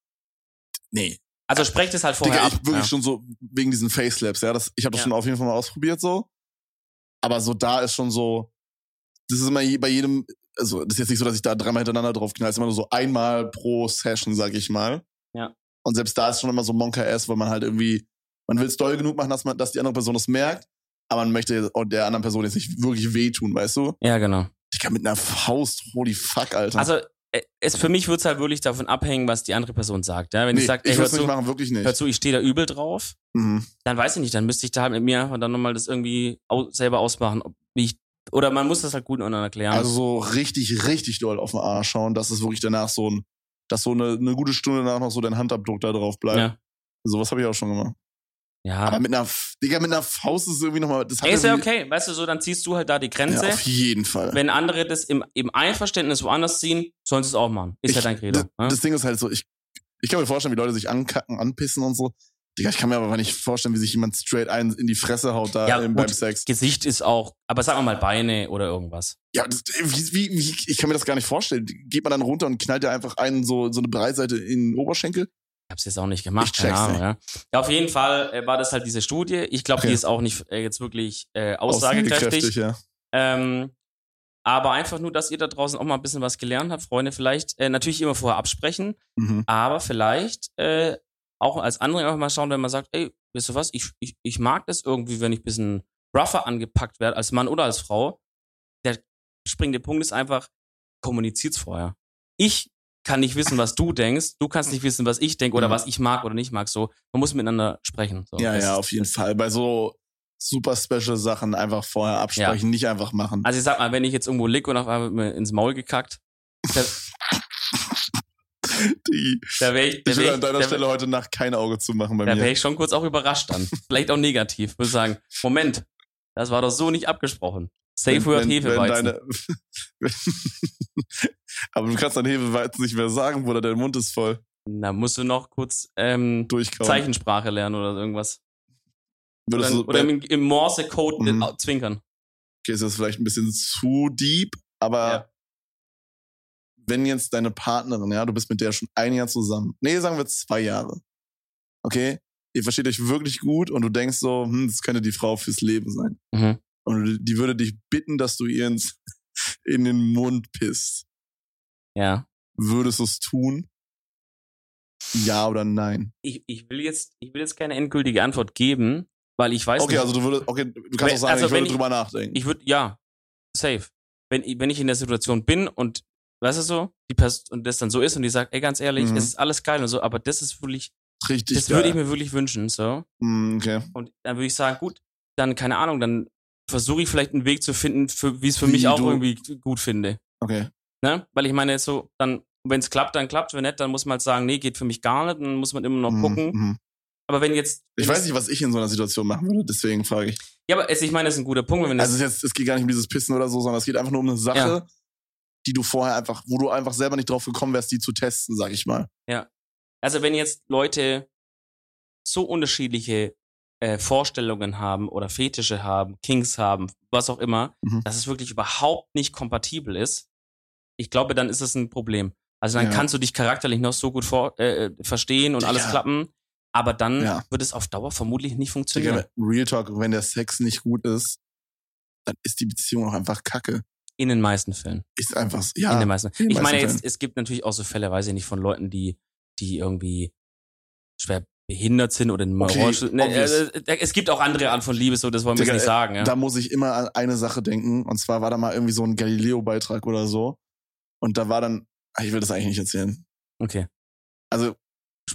nee. Also sprecht es halt vorher Digga, ab. ich wirklich ja. schon so, wegen diesen Face-Slaps, ja, das, ich habe das Ja. schon auf jeden Fall mal ausprobiert, so. Aber so da ist schon so, das ist immer je, bei jedem, also, das ist jetzt nicht so, dass ich da dreimal hintereinander drauf knall, ist immer nur so einmal pro Session, sag ich mal. Ja. Und selbst da ist schon immer so Monka-Ass, weil man halt irgendwie, man will es doll genug machen, dass man, dass die andere Person das merkt, aber man möchte der anderen Person jetzt nicht wirklich wehtun, weißt du? Ja, genau. Ich kann mit einer Faust, holy fuck, Alter. Also es, für mich wird es halt wirklich davon abhängen, was die andere Person sagt. Ja? Wenn nee, ich sage, ich würde nicht zu, machen, wirklich nicht. hör zu, ich stehe da übel drauf, Mhm. dann weiß ich nicht, dann müsste ich da halt mit mir einfach dann nochmal das irgendwie au selber ausmachen, ob, ich, oder man muss das halt gut untereinander klären. Also so richtig, richtig doll auf den Arsch schauen, dass es wirklich danach so ein, dass so eine, eine gute Stunde danach noch so dein Handabdruck da drauf bleibt. ja. Sowas habe ich auch schon gemacht. Ja. Aber mit einer, Digga, mit einer Faust ist es irgendwie nochmal, das hat ist ja okay, weißt du, so, dann ziehst du halt da die Ja, Grenze. auf jeden Fall. Wenn andere das im, im Einverständnis woanders ziehen, sollen sie es auch machen. Ist Ich- ja dein Credo. das, ne? das Ding ist halt so, ich, ich kann mir vorstellen, wie Leute sich ankacken, anpissen und so. Digga, ich kann mir aber nicht vorstellen, wie sich jemand straight ein in die Fresse haut da Ja, im, beim Sex. Gesicht ist auch, aber sagen wir mal Beine oder irgendwas. Ja, das, wie, wie, wie, ich kann mir das gar nicht vorstellen. Geht man dann runter und knallt ja einfach einen so, so eine Breitseite in den Oberschenkel? Ich hab's jetzt auch nicht gemacht, Ich keine Ahnung, ja. ja. Auf jeden Fall äh, war das halt diese Studie. Ich glaube, Okay. die ist auch nicht äh, jetzt wirklich äh, aussagekräftig. ja. Ähm, aber einfach nur, dass ihr da draußen auch mal ein bisschen was gelernt habt, Freunde, vielleicht äh, natürlich immer vorher absprechen, Mhm. aber vielleicht äh, auch als andere einfach mal schauen, wenn man sagt, ey, weißt du was, ich, ich, ich mag das irgendwie, wenn ich ein bisschen rougher angepackt werde, als Mann oder als Frau. Der springende Punkt ist einfach, kommuniziert's vorher. Ich kann nicht wissen, was du denkst, du kannst nicht wissen, was ich denke oder Mhm. was ich mag oder nicht mag. So, man muss miteinander sprechen. So, Ja, das ja, auf jeden Fall. Bei so super special Sachen einfach vorher absprechen, nicht einfach machen. Also ich sag mal, wenn ich jetzt irgendwo lieg und auf einmal ins Maul gekackt, da, Die, da wäre ich, da ich wär will ich, an deiner da, Stelle heute Nacht kein Auge zu machen bei da mir. wär ich schon kurz auch überrascht dann. Vielleicht auch negativ. Würde sagen, Moment, das war doch so nicht abgesprochen. Safe Word Wenn- wenn Hefeweizen. Aber du kannst dein Hefeweizen nicht mehr sagen, Bruder, dein Mund ist voll. Da musst du noch kurz ähm. Zeichensprache lernen oder irgendwas. Würdest Oder, oder im, im Morse-Code Mhm. zwinkern. okay, ist das vielleicht ein bisschen zu deep, aber Ja. wenn jetzt deine Partnerin, ja, du bist mit der schon ein Jahr zusammen, nee, sagen wir zwei Jahre, okay, ihr versteht euch wirklich gut und du denkst so, hm, das könnte die Frau fürs Leben sein. Mhm. Und die würde dich bitten, dass du ihr ins, in den Mund pisst. Ja. Würdest du es tun? Ja oder nein? Ich, ich, will jetzt, ich will jetzt keine endgültige Antwort geben, weil ich weiß Okay, nicht. also du würdest, okay, du kannst Wenn- auch sagen, also ich würde ich- drüber nachdenken. ich würde, ja, safe. Wenn, ich- wenn ich in der Situation bin und, weißt du so, die Pers und das dann so ist und die sagt, ey, ganz ehrlich, Mhm. es ist alles geil und so, aber das ist wirklich, Richtig das würde ich mir wirklich wünschen, so. Mm, okay. Und dann würde ich sagen, gut, dann, keine Ahnung, dann versuche ich vielleicht einen Weg zu finden, für, wie es für Wie mich auch du- irgendwie gut finde. Okay. Ne? Weil ich meine, so, dann, wenn es klappt, dann klappt wenn nicht, dann muss man halt sagen, nee, geht für mich gar nicht, dann muss man immer noch Mhm, gucken. mhm. Aber wenn jetzt. Ich weiß nicht, was ich in so einer Situation machen würde, deswegen frage ich. Ja, aber es, ich meine, das ist ein guter Punkt, wenn das. Also jetzt, es geht gar nicht um dieses Pissen oder so, sondern es geht einfach nur um eine Sache, Ja. die du vorher einfach, wo du einfach selber nicht drauf gekommen wärst, die zu testen, sag ich mal. Also wenn jetzt Leute so unterschiedliche äh, Vorstellungen haben oder Fetische haben, Kings haben, was auch immer, Mhm. dass es wirklich überhaupt nicht kompatibel ist, ich glaube, dann ist es ein Problem. Also dann Ja. kannst du dich charakterlich noch so gut vor, äh, verstehen und alles Ja. klappen, aber dann Ja. wird es auf Dauer vermutlich nicht funktionieren. Real Talk, wenn der Sex nicht gut ist, dann ist die Beziehung auch einfach kacke. In den meisten Fällen. Ist einfach, so- in ja. den meisten. in den Ich meine meisten jetzt, es gibt natürlich auch so Fälle, weiß ich nicht, von Leuten, die, die irgendwie schwer behindert sind oder in Okay, Rollstuhl- ne, äh, äh, Es gibt auch andere Arten von Liebe, so das wollen wir Digga, nicht sagen. Ja? Da muss ich immer an eine Sache denken. Und zwar war da mal irgendwie so ein Galileo-Beitrag oder so. Und da war dann, ah, ich will das eigentlich nicht erzählen. Okay. Also,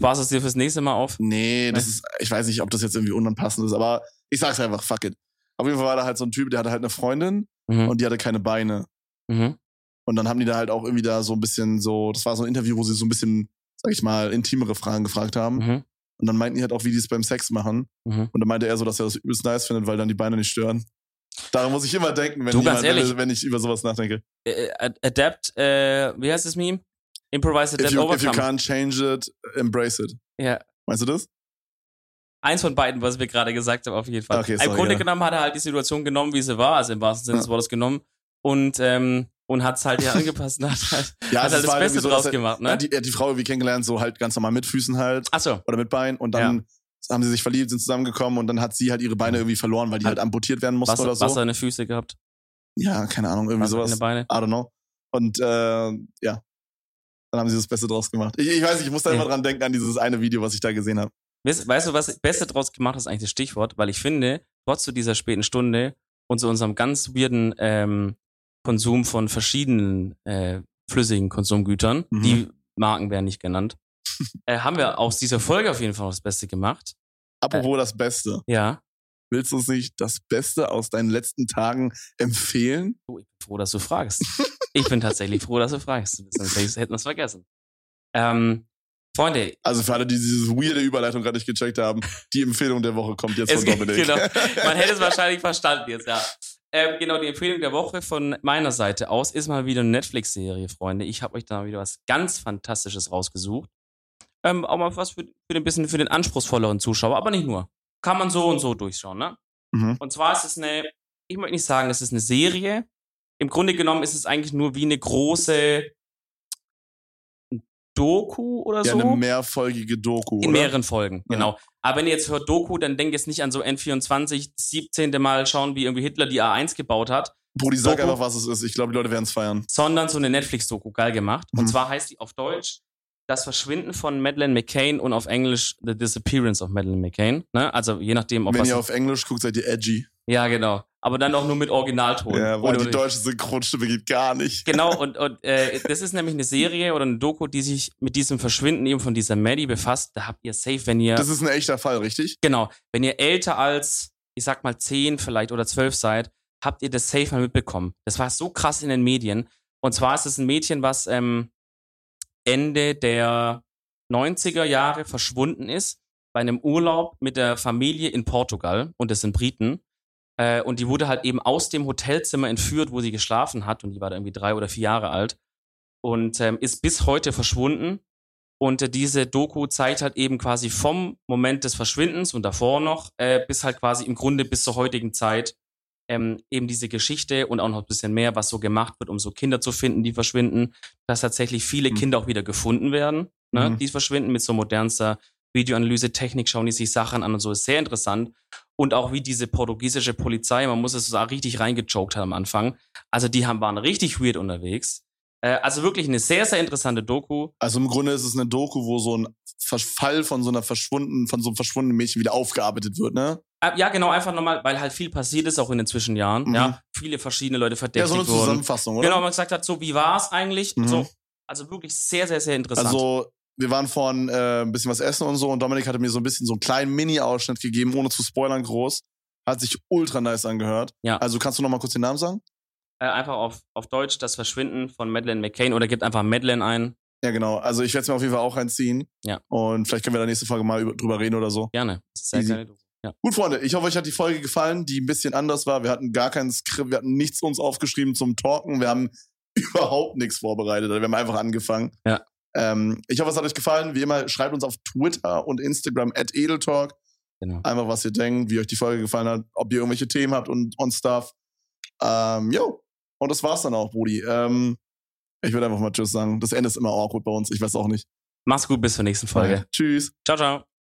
Spaß es dir fürs nächste Mal auf? nee, das ist, ich weiß nicht, ob das jetzt irgendwie unanpassend ist, aber ich sag's einfach, fuck it. Auf jeden Fall war da halt so ein Typ, der hatte halt eine Freundin Mhm. und die hatte keine Beine. Mhm. Und dann haben die da halt auch irgendwie da so ein bisschen so, das war so ein Interview, wo sie so ein bisschen, sag ich mal, intimere Fragen gefragt haben. Mhm. Und dann meinten die halt auch, wie die es beim Sex machen. Mhm. Und dann meinte er so, dass er das übelst nice findet, weil dann die Beine nicht stören. Daran muss ich immer denken, wenn, Du, jemand, ehrlich. wenn, ich über sowas nachdenke. Äh, Ad- Adapt, äh, wie heißt das Meme? Improvise, If Adapt, you, if you Overcome. can't change it, embrace it. Ja. Meinst du das? Eins von beiden, was wir gerade gesagt haben, auf jeden Fall. Okay, Im sorry, Grunde ja. genommen hat er halt die Situation genommen, wie sie war, also im wahrsten Sinne Ja. des Wortes genommen. Und, ähm, und hat es halt ja angepasst und hat halt, Ja, hat es halt das Beste so, draus er- gemacht, Er ne? hat die, er hat die Frau irgendwie kennengelernt, so halt ganz normal mit Füßen halt Achso. oder mit Beinen und dann haben sie sich verliebt, sind zusammengekommen und dann hat sie halt ihre Beine irgendwie verloren, weil die halt amputiert werden mussten Wasser, oder so. Wasser in den Füße gehabt. Ja, keine Ahnung, irgendwie Wasser in sowas. den Beine. I don't know. Und äh, ja, dann haben sie das Beste draus gemacht. Ich, ich weiß nicht, ich muss da Ja. immer dran denken an dieses eine Video, was ich da gesehen habe. Weißt, weißt du, was Beste draus gemacht ist eigentlich das Stichwort, weil ich finde, trotz zu dieser späten Stunde und zu unserem ganz weirden ähm, Konsum von verschiedenen äh, flüssigen Konsumgütern, Mhm. die Marken werden nicht genannt, äh, haben wir aus dieser Folge auf jeden Fall das Beste gemacht. Apropos das Beste. Ja. Willst du uns nicht das Beste aus deinen letzten Tagen empfehlen? Oh, ich bin froh, dass du fragst. ich bin tatsächlich froh, dass du fragst. Sonst hätten wir es vergessen. Ähm, Freunde, Also für alle, die diese weirde Überleitung gerade nicht gecheckt haben, die Empfehlung der Woche kommt jetzt von Dominik. genau. Man hätte es wahrscheinlich verstanden jetzt, ja. Ähm, genau, die Empfehlung der Woche von meiner Seite aus ist mal wieder eine Netflix-Serie, Freunde. Ich habe euch da wieder was ganz Fantastisches rausgesucht. Ähm, auch mal was für, für den bisschen für den anspruchsvolleren Zuschauer, aber nicht nur. Kann man so und so durchschauen, ne? Mhm. Und zwar ist es eine, ich möchte nicht sagen, es ist eine Serie. Im Grunde genommen ist es eigentlich nur wie eine große Doku oder Ja, so. eine mehrfolgige Doku, In oder? mehreren Folgen, Ja. genau. Aber wenn ihr jetzt hört Doku, dann denkt jetzt nicht an so N24, 17. Mal schauen, wie irgendwie Hitler die A1 gebaut hat, Brudi, sag Doku. einfach, was es ist. Ich glaube, die Leute werden es feiern. sondern so eine Netflix-Doku, geil gemacht. Und Mhm. zwar heißt die auf Deutsch Das Verschwinden von Madeleine McCain und auf Englisch The Disappearance of Madeleine McCain. Ne? Also je nachdem, auf Wenn ihr auf Englisch guckt, seid ihr edgy. ja, genau. Aber dann auch nur mit Originalton. Ja, weil Ohne- die deutsche Synchronstimme geht gar nicht. Genau, und, und äh, das ist nämlich eine Serie oder eine Doku, die sich mit diesem Verschwinden eben von dieser Maddie befasst. Da habt ihr safe, wenn ihr. Das ist ein echter Fall, richtig? Genau. Wenn ihr älter als, ich sag mal, zehn vielleicht oder zwölf seid, habt ihr das safe mal mitbekommen. Das war so krass in den Medien. Und zwar ist es ein Mädchen, was ähm, Ende der 90er Jahre verschwunden ist bei einem Urlaub mit der Familie in Portugal und das sind Briten. Äh, und die wurde halt eben aus dem Hotelzimmer entführt, wo sie geschlafen hat und die war da irgendwie drei oder vier Jahre alt und ähm, ist bis heute verschwunden. Und äh, diese Doku zeigt halt eben quasi vom Moment des Verschwindens und davor noch äh, bis halt quasi im Grunde bis zur heutigen Zeit ähm, eben diese Geschichte und auch noch ein bisschen mehr, was so gemacht wird, um so Kinder zu finden, die verschwinden, dass tatsächlich viele Mhm. Kinder auch wieder gefunden werden, ne, Mhm. die verschwinden mit so modernster Videoanalyse-Technik, schauen die sich Sachen an und so, ist sehr interessant. Und auch wie diese portugiesische Polizei, man muss es so sagen, richtig reingechoked hat am Anfang. Also die haben, waren richtig weird unterwegs. Äh, also wirklich eine sehr, sehr interessante Doku. Also im Grunde ist es eine Doku, wo so ein Fall von so einer verschwunden, von so einem verschwundenen Mädchen wieder aufgearbeitet wird, ne? Äh, Ja, genau, einfach nochmal, weil halt viel passiert ist, auch in den Zwischenjahren. Mhm. Ja, viele verschiedene Leute Ja, verdächtigt so eine wurden. Zusammenfassung, oder? Genau, man gesagt hat, so wie war es eigentlich? Mhm. So, also wirklich sehr, sehr, sehr interessant. Also, wir waren vorhin äh, ein bisschen was essen und so und Dominik hatte mir so ein bisschen so einen kleinen Mini-Ausschnitt gegeben, ohne zu spoilern groß. Hat sich ultra nice angehört. Ja. Also kannst du noch mal kurz den Namen sagen? äh, einfach auf, auf Deutsch das Verschwinden von Madeleine McCain oder gibt einfach Madeleine ein. Ja, genau. Also ich werde es mir auf jeden Fall auch reinziehen. Ja. Und vielleicht können wir da nächste Folge mal über, drüber reden oder so. Gerne. Sehr Easy. Doku. Ja. Gut, Freunde, ich hoffe, euch hat die Folge gefallen, die ein bisschen anders war. Wir hatten gar kein Skript, wir hatten nichts uns aufgeschrieben zum Talken. Wir haben überhaupt nichts vorbereitet. Wir haben einfach angefangen. Ja. Ähm, ich hoffe, es hat euch gefallen. Wie immer, schreibt uns auf Twitter und Instagram at Edeltalk. Genau. Einfach, was ihr denkt, wie euch die Folge gefallen hat, ob ihr irgendwelche Themen habt und, und Stuff. Ähm, jo. Und das war's dann auch, Brudi. Ähm, ich würde einfach mal Tschüss sagen. Das Ende ist immer awkward bei uns. Ich weiß auch nicht. Mach's gut, bis zur nächsten Folge. Tschüss. Ciao, ciao.